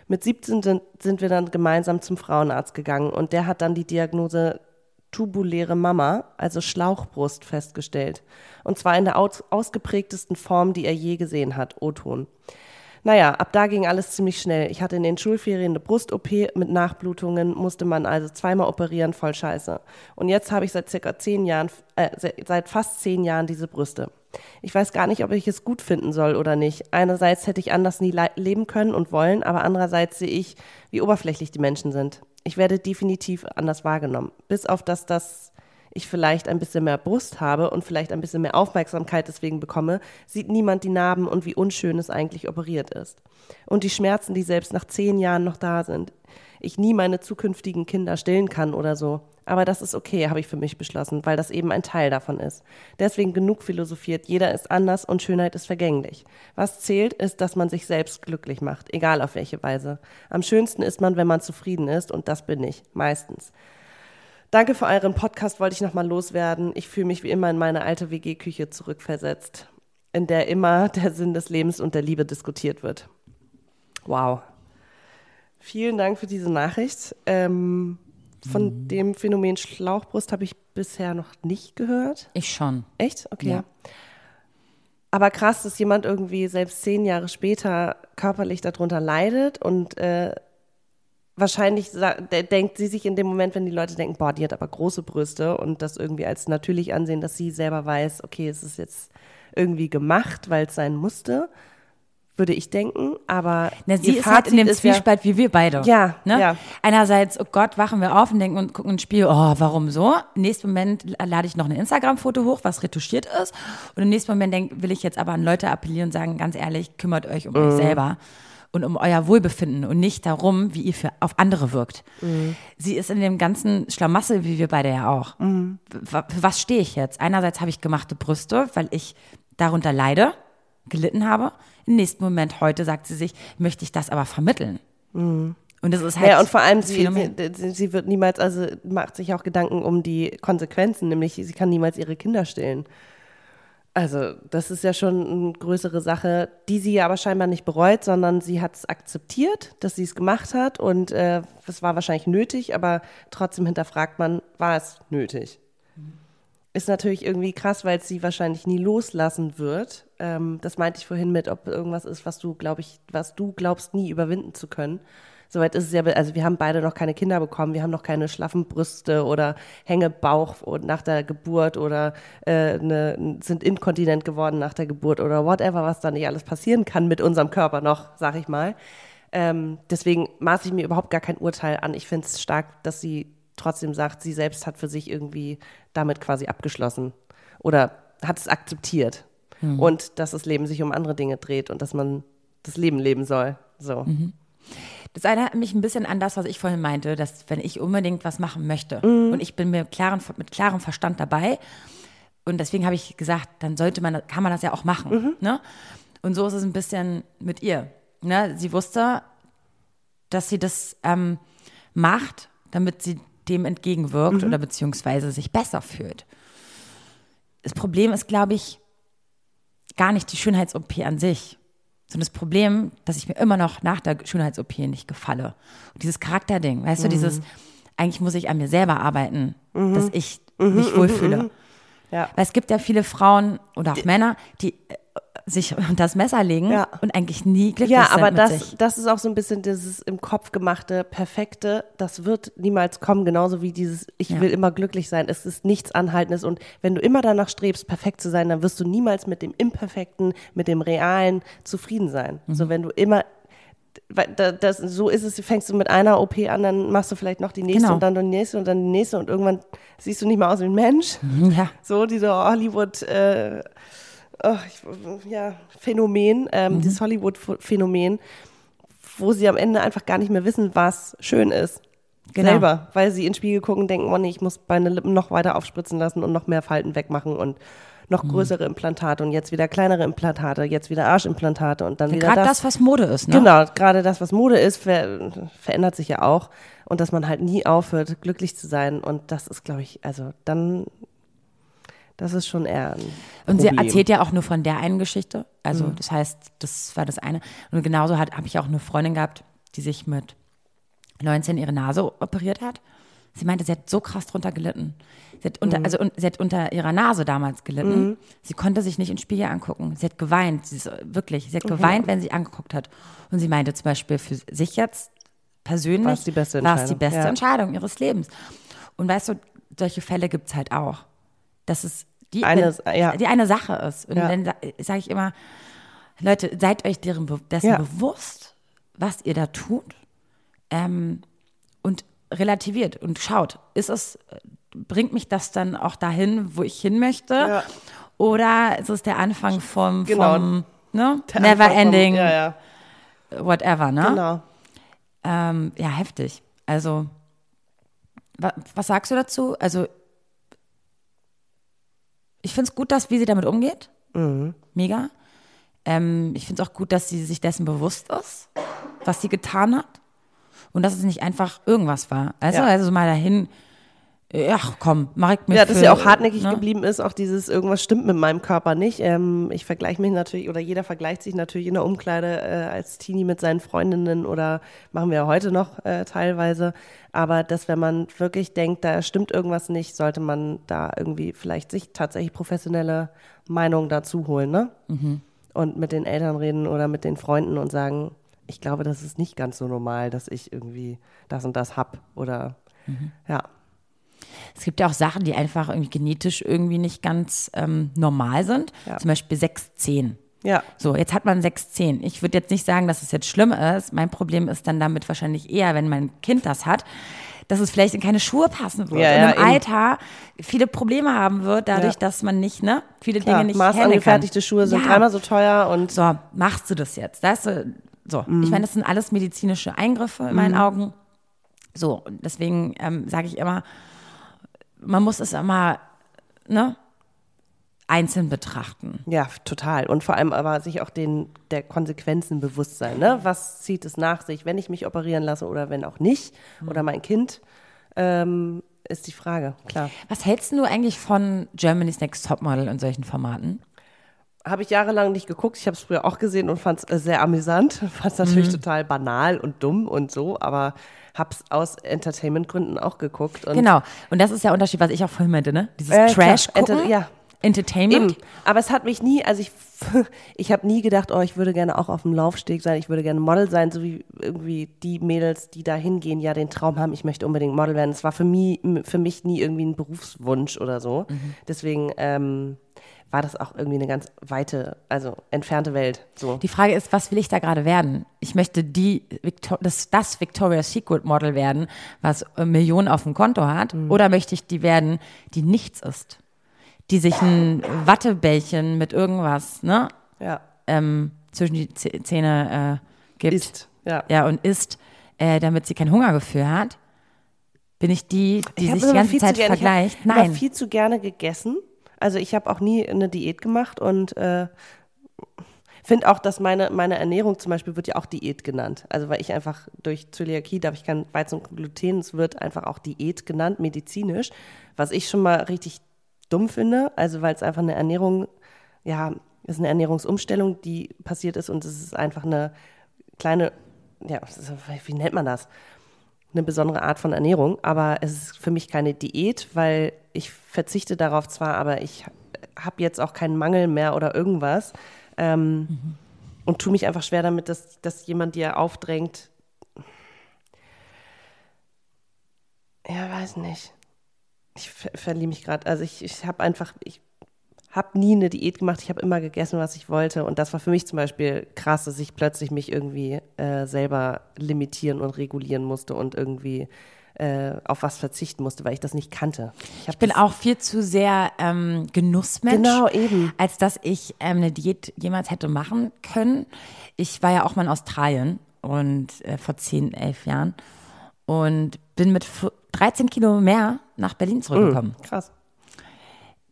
Mit 17 sind, wir dann gemeinsam zum Frauenarzt gegangen und der hat dann die Diagnose tubuläre Mama, also Schlauchbrust, festgestellt. Und zwar in der aus, ausgeprägtesten Form, die er je gesehen hat, O-Ton. Naja, ab da ging alles ziemlich schnell. Ich hatte in den Schulferien eine Brust-OP mit Nachblutungen, musste man also zweimal operieren, voll scheiße. Und jetzt habe ich seit circa zehn Jahren, äh, se- seit fast zehn Jahren diese Brüste. Ich weiß gar nicht, ob ich es gut finden soll oder nicht. Einerseits hätte ich anders nie le- leben können und wollen, aber andererseits sehe ich, wie oberflächlich die Menschen sind. Ich werde definitiv anders wahrgenommen. Bis auf das, dass ich vielleicht ein bisschen mehr Brust habe und vielleicht ein bisschen mehr Aufmerksamkeit deswegen bekomme, sieht niemand die Narben und wie unschön es eigentlich operiert ist. Und die Schmerzen, die selbst nach zehn Jahren noch da sind. Ich nie meine zukünftigen Kinder stillen kann oder so. Aber das ist okay, habe ich für mich beschlossen, weil das eben ein Teil davon ist. Deswegen genug philosophiert, jeder ist anders und Schönheit ist vergänglich. Was zählt, ist, dass man sich selbst glücklich macht, egal auf welche Weise. Am schönsten ist man, wenn man zufrieden ist und das bin ich, meistens. Danke für euren Podcast, wollte ich nochmal loswerden. Ich fühle mich wie immer in meine alte WG-Küche zurückversetzt, in der immer der Sinn des Lebens und der Liebe diskutiert wird. Wow. Vielen Dank für diese Nachricht. Ähm, von dem Phänomen Schlauchbrust habe ich bisher noch nicht gehört. Ich schon. Echt? Okay. Ja. Aber krass, dass jemand irgendwie selbst zehn Jahre später körperlich darunter leidet und äh, wahrscheinlich denkt sie sich in dem Moment, wenn die Leute denken, boah, die hat aber große Brüste und das irgendwie als natürlich ansehen, dass sie selber weiß, okay, es ist jetzt irgendwie gemacht, weil es sein musste, würde ich denken. Aber Na, sie ist halt in dem ist ja- Zwiespalt wie wir beide. Ja, ne? ja. Einerseits, oh Gott, wachen wir auf und denken und gucken ein Spiel, oh, warum so? Im nächsten Moment lade ich noch ein Instagram-Foto hoch, was retuschiert ist. Und im nächsten Moment denk, will ich jetzt aber an Leute appellieren und sagen, ganz ehrlich, kümmert euch um Mhm. euch selber und um euer Wohlbefinden und nicht darum, wie ihr für, auf andere wirkt. Mhm. Sie ist in dem ganzen Schlamassel, wie wir beide ja auch. Mhm. Für was stehe ich jetzt? Einerseits habe ich gemachte Brüste, weil ich darunter leide, gelitten habe. Im nächsten Moment heute sagt sie sich, möchte ich das aber vermitteln. Und das ist halt Mhm. Ja, und vor allem, sie, sie, sie wird niemals, also macht sich auch Gedanken um die Konsequenzen, nämlich sie kann niemals ihre Kinder stillen. Also, das ist ja schon eine größere Sache, die sie aber scheinbar nicht bereut, sondern sie hat es akzeptiert, dass sie es gemacht hat und äh, es war wahrscheinlich nötig, aber trotzdem hinterfragt man, war es nötig? Ist natürlich irgendwie krass, weil sie wahrscheinlich nie loslassen wird. Ähm, das meinte ich vorhin mit, ob irgendwas ist, was du, glaube ich, was du glaubst, nie überwinden zu können. Soweit ist es ja, also wir haben beide noch keine Kinder bekommen, wir haben noch keine schlaffen Brüste oder Hängebauch nach der Geburt oder äh, ne, sind inkontinent geworden nach der Geburt oder whatever, was da nicht alles passieren kann mit unserem Körper noch, sag ich mal. Ähm, deswegen maße ich mir überhaupt gar kein Urteil an. Ich finde es stark, dass sie trotzdem sagt, sie selbst hat für sich irgendwie damit quasi abgeschlossen oder hat es akzeptiert Mhm. und dass das Leben sich um andere Dinge dreht und dass man das Leben leben soll. So. Mhm. Das erinnert mich ein bisschen an das, was ich vorhin meinte, dass wenn ich unbedingt was machen möchte Mhm. und ich bin mir klaren, mit klarem Verstand dabei und deswegen habe ich gesagt, dann sollte man, kann man das ja auch machen. Mhm. Ne? Und so ist es ein bisschen mit ihr. Ne? Sie wusste, dass sie das ähm, macht, damit sie dem entgegenwirkt Mhm. oder beziehungsweise sich besser fühlt. Das Problem ist, glaube ich, gar nicht die Schönheits-OP an sich, sondern das Problem, dass ich mir immer noch nach der Schönheits-OP nicht gefalle. Und dieses Charakterding, weißt du, dieses, eigentlich muss ich an mir selber arbeiten, dass ich mich wohlfühle. Ja. Weil es gibt ja viele Frauen oder auch Männer, die sich unter das Messer legen Ja. und eigentlich nie glücklich Ja, sind aber mit das, sich. das ist auch so ein bisschen dieses im Kopf gemachte, perfekte, das wird niemals kommen, genauso wie dieses, ich Ja. will immer glücklich sein. Es ist nichts Anhaltendes und wenn du immer danach strebst, perfekt zu sein, dann wirst du niemals mit dem Imperfekten, mit dem Realen zufrieden sein. Mhm. So, wenn du immer, weil da- das, so ist es, fängst du mit einer OP an, dann machst du vielleicht noch die nächste Genau. und dann die nächste und dann die nächste und irgendwann siehst du nicht mehr aus wie ein Mensch. Ja. So, dieser Hollywood, äh, oh, ich, ja, Phänomen, ähm, Mhm. dieses Hollywood-Phänomen, wo sie am Ende einfach gar nicht mehr wissen, was schön ist. Genau. Selber, weil sie in den Spiegel gucken und denken, oh nee, ich muss meine Lippen noch weiter aufspritzen lassen und noch mehr Falten wegmachen und noch Mhm. größere Implantate und jetzt wieder kleinere Implantate, jetzt wieder Arschimplantate und dann wieder Gerade das. das, was Mode ist, ne? Genau, gerade das, was Mode ist, ver verändert sich ja auch. Und dass man halt nie aufhört, glücklich zu sein. Und das ist, glaube ich, also dann, das ist schon eher ein Und sie erzählt ja auch nur von der einen Geschichte. Also Mhm. das heißt, das war das eine. Und genauso habe ich auch eine Freundin gehabt, die sich mit 19 ihre Nase operiert hat. Sie meinte, sie hat so krass drunter gelitten. Sie hat unter, also un, sie hat unter ihrer Nase damals gelitten. Sie konnte sich nicht den Spiegel angucken. Sie hat geweint. Sie ist, wirklich, sie hat geweint, wenn sie angeguckt hat. Und sie meinte zum Beispiel für sich jetzt persönlich War es die beste war es die Entscheidung. beste Ja. Entscheidung ihres Lebens. Und weißt du, solche Fälle gibt es halt auch. Dass es die Eine- wenn, ja. die eine Sache ist. Und Ja. dann sage ich immer, Leute, seid euch deren, dessen Ja. bewusst, was ihr da tut ähm, und relativiert und schaut, ist es, bringt mich das dann auch dahin, wo ich hin möchte? Oder ist es der Anfang vom, Genau. vom ne? Der never Anfang vom- ending, Ja, ja, whatever, ne? genau. Ähm, ja, heftig. Also, wa was sagst du dazu? Also, ich finde es gut, dass, wie sie damit umgeht. Mega. Ähm, ich finde es auch gut, dass sie sich dessen bewusst ist, was sie getan hat. Und dass es nicht einfach irgendwas war. Also, Ja. also so mal dahin, ach komm, mach ich mir Ja, dass für, sie auch hartnäckig ne? geblieben ist, auch dieses irgendwas stimmt mit meinem Körper nicht. Ähm, ich vergleiche mich natürlich, oder jeder vergleicht sich natürlich in der Umkleide äh, als Teenie mit seinen Freundinnen oder machen wir ja heute noch äh, teilweise. Aber dass, wenn man wirklich denkt, da stimmt irgendwas nicht, sollte man da irgendwie vielleicht sich tatsächlich professionelle Meinung dazu holen, ne? Und mit den Eltern reden oder mit den Freunden und sagen, ich glaube, das ist nicht ganz so normal, dass ich irgendwie das und das hab oder ja. Es gibt ja auch Sachen, die einfach irgendwie genetisch irgendwie nicht ganz ähm, normal sind. Ja. Zum Beispiel 6'10. Ja. So, jetzt hat man 6'10. Ich würde jetzt nicht sagen, dass es jetzt schlimm ist. Mein Problem ist dann damit wahrscheinlich eher, wenn mein Kind das hat, dass es vielleicht in keine Schuhe passen wird. Ja, und ja, im eben. Alter viele Probleme haben wird, dadurch, Ja. dass man nicht, ne, viele Klar, Dinge nicht Maß handeln kann. angefertigte Schuhe sind dreimal so teuer und So, machst du das jetzt? Das, so, Mhm. ich meine, das sind alles medizinische Eingriffe in meinen Augen. So, und deswegen ähm, sage ich immer, man muss es immer, ne, einzeln betrachten. ja, total. Und vor allem aber sich auch den, der Konsequenzen bewusst sein. Ne? Was zieht es nach sich, wenn ich mich operieren lasse oder wenn auch nicht? Oder mein Kind, ähm, ist die Frage, klar. Was hältst du eigentlich von Germany's Next Topmodel und solchen Formaten? habe ich jahrelang nicht geguckt. Ich habe es früher auch gesehen und fand es äh, sehr amüsant. Fand es natürlich total banal und dumm und so, aber habe es aus Entertainment-Gründen auch geguckt. Und Genau. Und das ist der Unterschied, was ich auch vorhin meinte, ne? Dieses Äh. Trash gucken. Enter- ja. Entertainment. Eben. Aber es hat mich nie, also ich, ich habe nie gedacht, oh, ich würde gerne auch auf dem Laufsteg sein, ich würde gerne Model sein, so wie irgendwie die Mädels, die da hingehen, ja den Traum haben, ich möchte unbedingt Model werden. Es war für mich, für mich nie irgendwie ein Berufswunsch oder so. Deswegen ähm, war das auch irgendwie eine ganz weite, also entfernte Welt. So. Die Frage ist, was will ich da gerade werden? Ich möchte die Victor das, das Victoria's Secret Model werden, was äh, Millionen auf dem Konto hat, Mhm. oder möchte ich die werden, die nichts ist? Die sich ein Wattebällchen mit irgendwas, ne, Ja. ähm, zwischen die Zäh- Zähne äh, gibt. Ist. Ja. Ja, und isst, äh, damit sie kein Hungergefühl hat. Bin ich die, die Ich sich die ganze viel zu Zeit gerne- vergleicht? Ich Nein. viel zu gerne gegessen. Also ich habe auch nie eine Diät gemacht und äh, finde auch, dass meine, meine Ernährung zum Beispiel wird ja auch Diät genannt. Also weil ich einfach durch Zöliakie darf ich kein Weizen und Gluten, es wird einfach auch Diät genannt, medizinisch, was ich schon mal richtig dumm finde. Also weil es einfach eine Ernährung, ja, ist eine Ernährungsumstellung, die passiert ist und es ist einfach eine kleine, ja, wie nennt man das? Eine besondere Art von Ernährung, aber es ist für mich keine Diät, weil ich verzichte darauf zwar, aber ich habe jetzt auch keinen Mangel mehr oder irgendwas ähm, und tue mich einfach schwer damit, dass, dass jemand dir aufdrängt. Ja, weiß nicht. Ich ver verliere mich gerade. Also ich, ich habe einfach, ich habe nie eine Diät gemacht. Ich habe immer gegessen, was ich wollte. Und das war für mich zum Beispiel krass, dass ich plötzlich mich irgendwie äh, selber limitieren und regulieren musste und irgendwie äh, auf was verzichten musste, weil ich das nicht kannte. hab Ich bin auch viel zu sehr ähm, Genussmensch. Genau, eben. Als dass ich ähm, eine Diät jemals hätte machen können. Ich war ja auch mal in Australien und äh, vor 10, 11 Jahren und bin mit f- 13 Kilo mehr nach Berlin zurückgekommen. krass.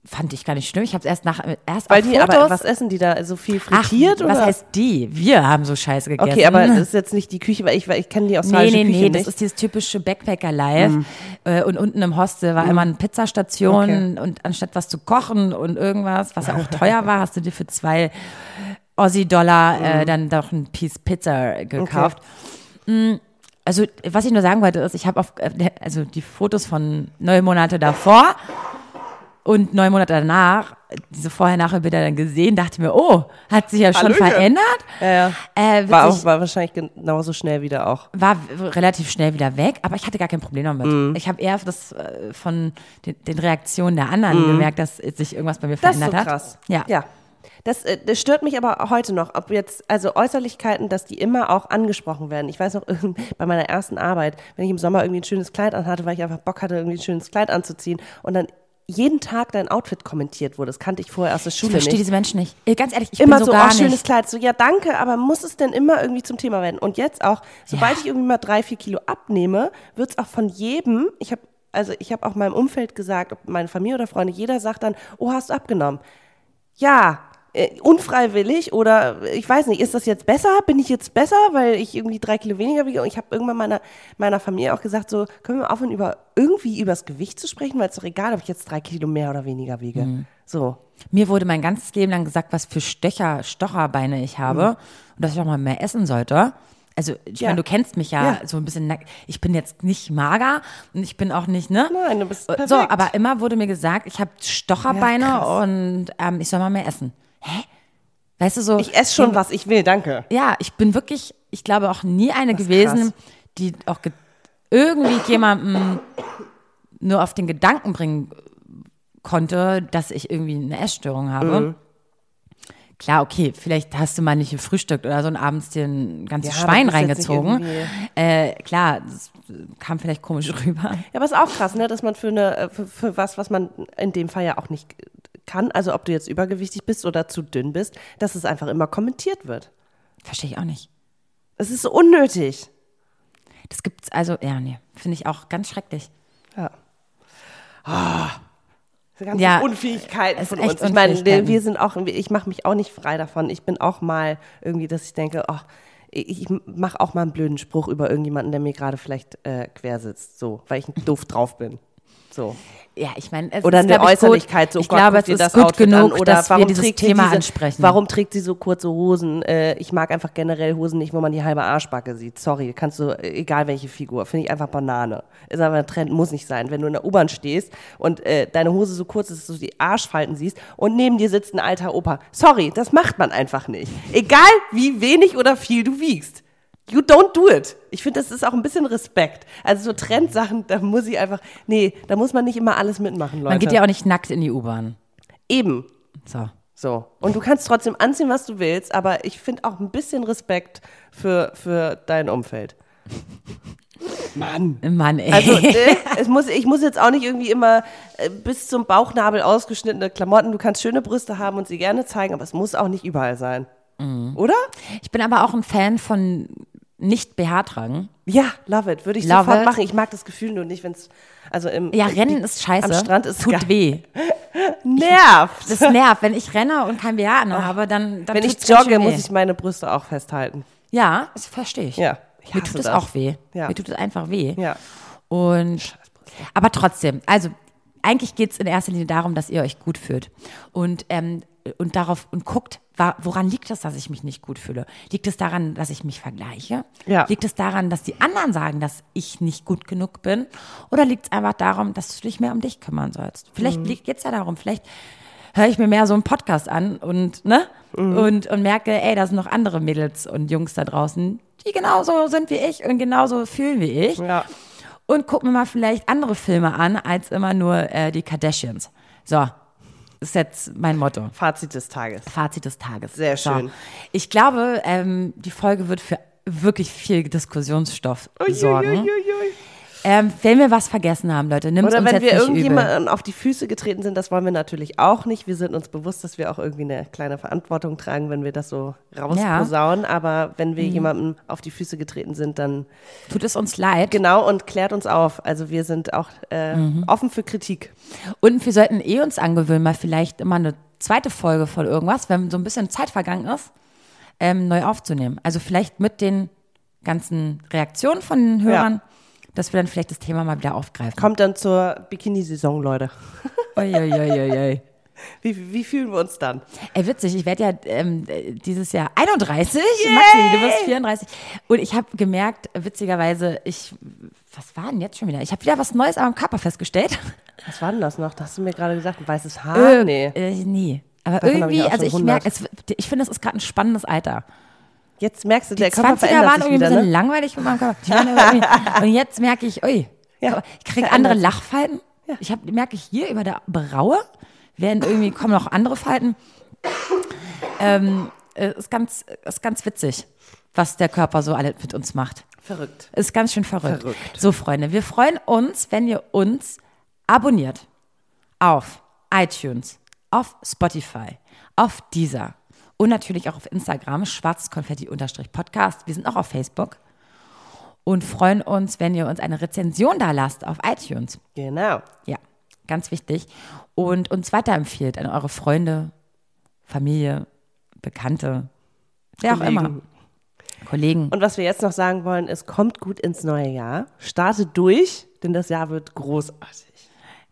Fand ich gar nicht schlimm. Ich habe es erst nach erst Weil auf die, Fotos. aber was essen die da? So viel Ach, frittiert was oder? heißt die? Wir haben so Scheiße gegessen. okay, aber das ist jetzt nicht die Küche, weil ich, weil ich kenne die Nee, australische nee, Küche nee, nicht. das ist dieses typische Backpacker-Life. Äh, und unten im Hostel war immer eine Pizzastation Okay. und anstatt was zu kochen und irgendwas, was ja auch teuer war, hast du dir für zwei Aussie-Dollar äh, dann doch ein Piece Pizza gekauft. Mm, Also, was ich nur sagen wollte, ist, ich habe auf, äh, also die Fotos von neun Monate davor und neun Monate danach, diese Vorher-Nachher-Bilder dann gesehen, dachte mir, oh, hat sich ja schon Hallöchen. verändert. ja, ja. Äh, War, auch, war wahrscheinlich genauso schnell wieder auch. war relativ schnell wieder weg, aber ich hatte gar kein Problem damit. Mhm. Ich habe eher das äh, von den, den Reaktionen der anderen gemerkt, dass sich irgendwas bei mir Mhm. Das ist verändert so hat. krass. Ja. ja. Das, äh, das stört mich aber heute noch, ob jetzt, also Äußerlichkeiten, dass die immer auch angesprochen werden. Ich weiß noch, bei meiner ersten Arbeit, wenn ich im Sommer irgendwie ein schönes Kleid anhatte, weil ich einfach Bock hatte, irgendwie ein schönes Kleid anzuziehen und dann jeden Tag dein Outfit kommentiert wurde. Das kannte ich vorher aus der Ich Schule verstehe nicht. diese Menschen nicht. Äh, Ganz ehrlich, ich immer bin so, so, gar oh, schönes nicht. Kleid. So, ja, danke, aber muss es denn immer irgendwie zum Thema werden? Und jetzt auch, sobald Ja. ich irgendwie mal drei, vier Kilo abnehme, wird es auch von jedem, ich habe also ich habe auch meinem Umfeld gesagt, ob meine Familie oder Freunde, jeder sagt dann, oh, hast du abgenommen? Ja, äh, unfreiwillig oder äh, ich weiß nicht, ist das jetzt besser? Bin ich jetzt besser, weil ich irgendwie drei Kilo weniger wiege? Und ich habe irgendwann meiner, meiner Familie auch gesagt, so, können wir aufhören, über irgendwie übers Gewicht zu sprechen, weil es doch egal, ob ich jetzt drei Kilo mehr oder weniger wiege. Mhm. So. Mir wurde mein ganzes Leben lang gesagt, was für Stöcher, Stocherbeine ich habe und dass ich auch mal mehr essen sollte. Also, ich Ja. meine, du kennst mich ja, Ja. so ein bisschen nackt. Ich bin jetzt nicht mager und ich bin auch nicht, ne? Nein, du bist perfekt. So, aber immer wurde mir gesagt, ich habe Stocherbeine Ja, und ähm, ich soll mal mehr essen. Hä? Weißt du so? Ich esse schon, was ich will, danke. Ja, ich bin wirklich, ich glaube auch nie eine Das gewesen, die auch ge irgendwie jemandem nur auf den Gedanken bringen konnte, dass ich irgendwie eine Essstörung habe. Mhm. Klar, okay, vielleicht hast du mal nicht gefrühstückt oder so und abends dir ein ganzes Ja, Schwein reingezogen. Äh, klar, das kam vielleicht komisch rüber. Ja, aber ist auch krass, ne, dass man für eine, äh, für, für was, was man in dem Fall ja auch nicht kann, also ob du jetzt übergewichtig bist oder zu dünn bist, dass es einfach immer kommentiert wird. Verstehe ich auch nicht. Es ist so unnötig. Das gibt's also, ja, nee, finde ich auch ganz schrecklich. Ja. Ah. Diese ganzen Ja, Unfähigkeiten von uns. Ich meine, wir sind auch, ich mache mich auch nicht frei davon. Ich bin auch mal irgendwie, dass ich denke, ach, ich mache auch mal einen blöden Spruch über irgendjemanden, der mir gerade vielleicht äh, quer sitzt, so, weil ich doof drauf bin. So. Ja, ich meine, es Oder eine Äußerlichkeit, so ich Gott, glaube, es ist das gut Outfit genug, an. Oder dass warum wir dieses trägt sie Thema diese, ansprechen. Warum trägt sie so kurze Hosen? Äh, ich mag einfach generell Hosen nicht, wo man die halbe Arschbacke sieht. Sorry, kannst du, egal welche Figur, finde ich einfach Banane. Ist aber ein Trend, muss nicht sein. Wenn du in der U-Bahn stehst und äh, deine Hose so kurz ist, dass du die Arschfalten siehst und neben dir sitzt ein alter Opa. Sorry, das macht man einfach nicht. Egal wie wenig oder viel du wiegst. You don't do it. Ich finde, das ist auch ein bisschen Respekt. Also so Trendsachen, da muss ich einfach, nee, da muss man nicht immer alles mitmachen, Leute. Man geht ja auch nicht nackt in die U-Bahn. Eben. So. So. Und du kannst trotzdem anziehen, was du willst, aber ich finde auch ein bisschen Respekt für, für dein Umfeld. Mann. Mann, ey. Also, äh, es muss, ich muss jetzt auch nicht irgendwie immer äh, bis zum Bauchnabel ausgeschnittene Klamotten. Du kannst schöne Brüste haben und sie gerne zeigen, aber es muss auch nicht überall sein. Mhm. Oder? ich bin aber auch ein Fan von nicht BH tragen. Ja, love it. Würde ich Love sofort it. machen. Ich mag das Gefühl nur nicht, wenn es. Also im, Ja, Rennen ist scheiße. Am Strand ist Tut geil. weh. nervt. Das nervt. Wenn ich renne und kein BH anhabe, dann, dann Wenn ich jogge, muss ich meine Brüste auch festhalten. Ja, das verstehe ich. Ja. Ich Mir tut es auch weh. Ja. Mir tut es einfach weh. Ja. Und aber trotzdem, also eigentlich geht es in erster Linie darum, dass ihr euch gut fühlt. Und, ähm, und darauf und guckt, woran liegt es, dass ich mich nicht gut fühle? Liegt es daran, dass ich mich vergleiche? Ja. Liegt es daran, dass die anderen sagen, dass ich nicht gut genug bin? Oder liegt es einfach darum, dass du dich mehr um dich kümmern sollst? Vielleicht Mhm. geht es ja darum, vielleicht höre ich mir mehr so einen Podcast an und, ne? Mhm. Und, und merke, ey, da sind noch andere Mädels und Jungs da draußen, die genauso sind wie ich und genauso fühlen wie ich. Ja. Und guck mir mal vielleicht andere Filme an, als immer nur äh, die Kardashians. So, ist jetzt mein Motto. Fazit des Tages. Fazit des Tages. Sehr So. schön. Ich glaube, ähm, die Folge wird für wirklich viel Diskussionsstoff sorgen. Uiuiuiui. Ähm, wenn wir was vergessen haben, Leute, nimmt Oder uns wenn wir irgendjemandem auf die Füße getreten sind, das wollen wir natürlich auch nicht. Wir sind uns bewusst, dass wir auch irgendwie eine kleine Verantwortung tragen, wenn wir das so rausposaunen. Aber wenn wir jemandem auf die Füße getreten sind, dann Tut es uns leid. genau und klärt uns auf. Also wir sind auch äh, Mhm. offen für Kritik. Und wir sollten eh uns angewöhnen, mal vielleicht immer eine zweite Folge von irgendwas, wenn so ein bisschen Zeit vergangen ist, ähm, neu aufzunehmen. Also vielleicht mit den ganzen Reaktionen von den Hörern, dass wir dann vielleicht das Thema mal wieder aufgreifen. Kommt dann zur Bikini-Saison, Leute. Uiuiuiui. Wie, wie fühlen wir uns dann? Ey, witzig, ich werde ja ähm, äh, dieses Jahr 31. Maxi, du wirst 34. Und ich habe gemerkt, witzigerweise, ich, was war denn jetzt schon wieder? Ich habe wieder was Neues am Körper festgestellt. Was war denn das noch? Hast du mir gerade gesagt, ein weißes Haar? nee. Äh, nee. Aber Davon ich irgendwie, also schon ich merke, ich finde, es ist gerade ein spannendes Alter. Jetzt merkst du, Die der Körper 20er verändert waren sich irgendwie wieder, ein bisschen ne? langweilig mit meinem Körper. Und jetzt merke ich, ui, Ja, ich kriege andere. Lachfalten. Ich hab, merke hier über der Braue, werden irgendwie, kommen noch andere Falten. Ähm, äh, ist, ganz, ist ganz witzig, was der Körper so alles mit uns macht. Verrückt. Ist ganz schön verrückt. Verrückt. So, Freunde, wir freuen uns, wenn ihr uns abonniert auf iTunes, auf Spotify, auf Deezer und natürlich auch auf Instagram, schwarzkonfetti-podcast. Wir sind auch auf Facebook und freuen uns, wenn ihr uns eine Rezension da lasst auf iTunes. Genau. Ja, ganz wichtig. Und uns weiterempfiehlt an eure Freunde, Familie, Bekannte, wer auch immer. Kollegen. Und was wir jetzt noch sagen wollen, ist, kommt gut ins neue Jahr. Startet durch, denn das Jahr wird großartig.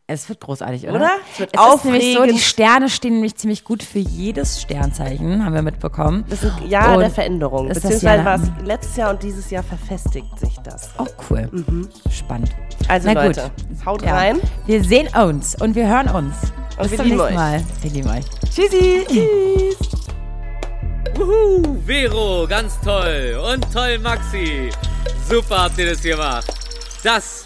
Es wird großartig, oder? Oder? Es wird ist nämlich so, die aufregend. Sterne stehen nämlich ziemlich gut für jedes Sternzeichen, haben wir mitbekommen. Das ist ein Jahr Und der Veränderung. Beziehungsweise Jahr- war es letztes Jahr und dieses Jahr verfestigt sich das. Oh, cool. Spannend. Also Na Leute, gut. haut Ja. rein. Wir sehen uns und wir hören uns. Und Bis wir zum nächsten euch. Mal. Wir lieben euch. Tschüssi. Tschüss. Wuhu, Vero, ganz toll. Und toll, Maxi. Super habt ihr das gemacht. Das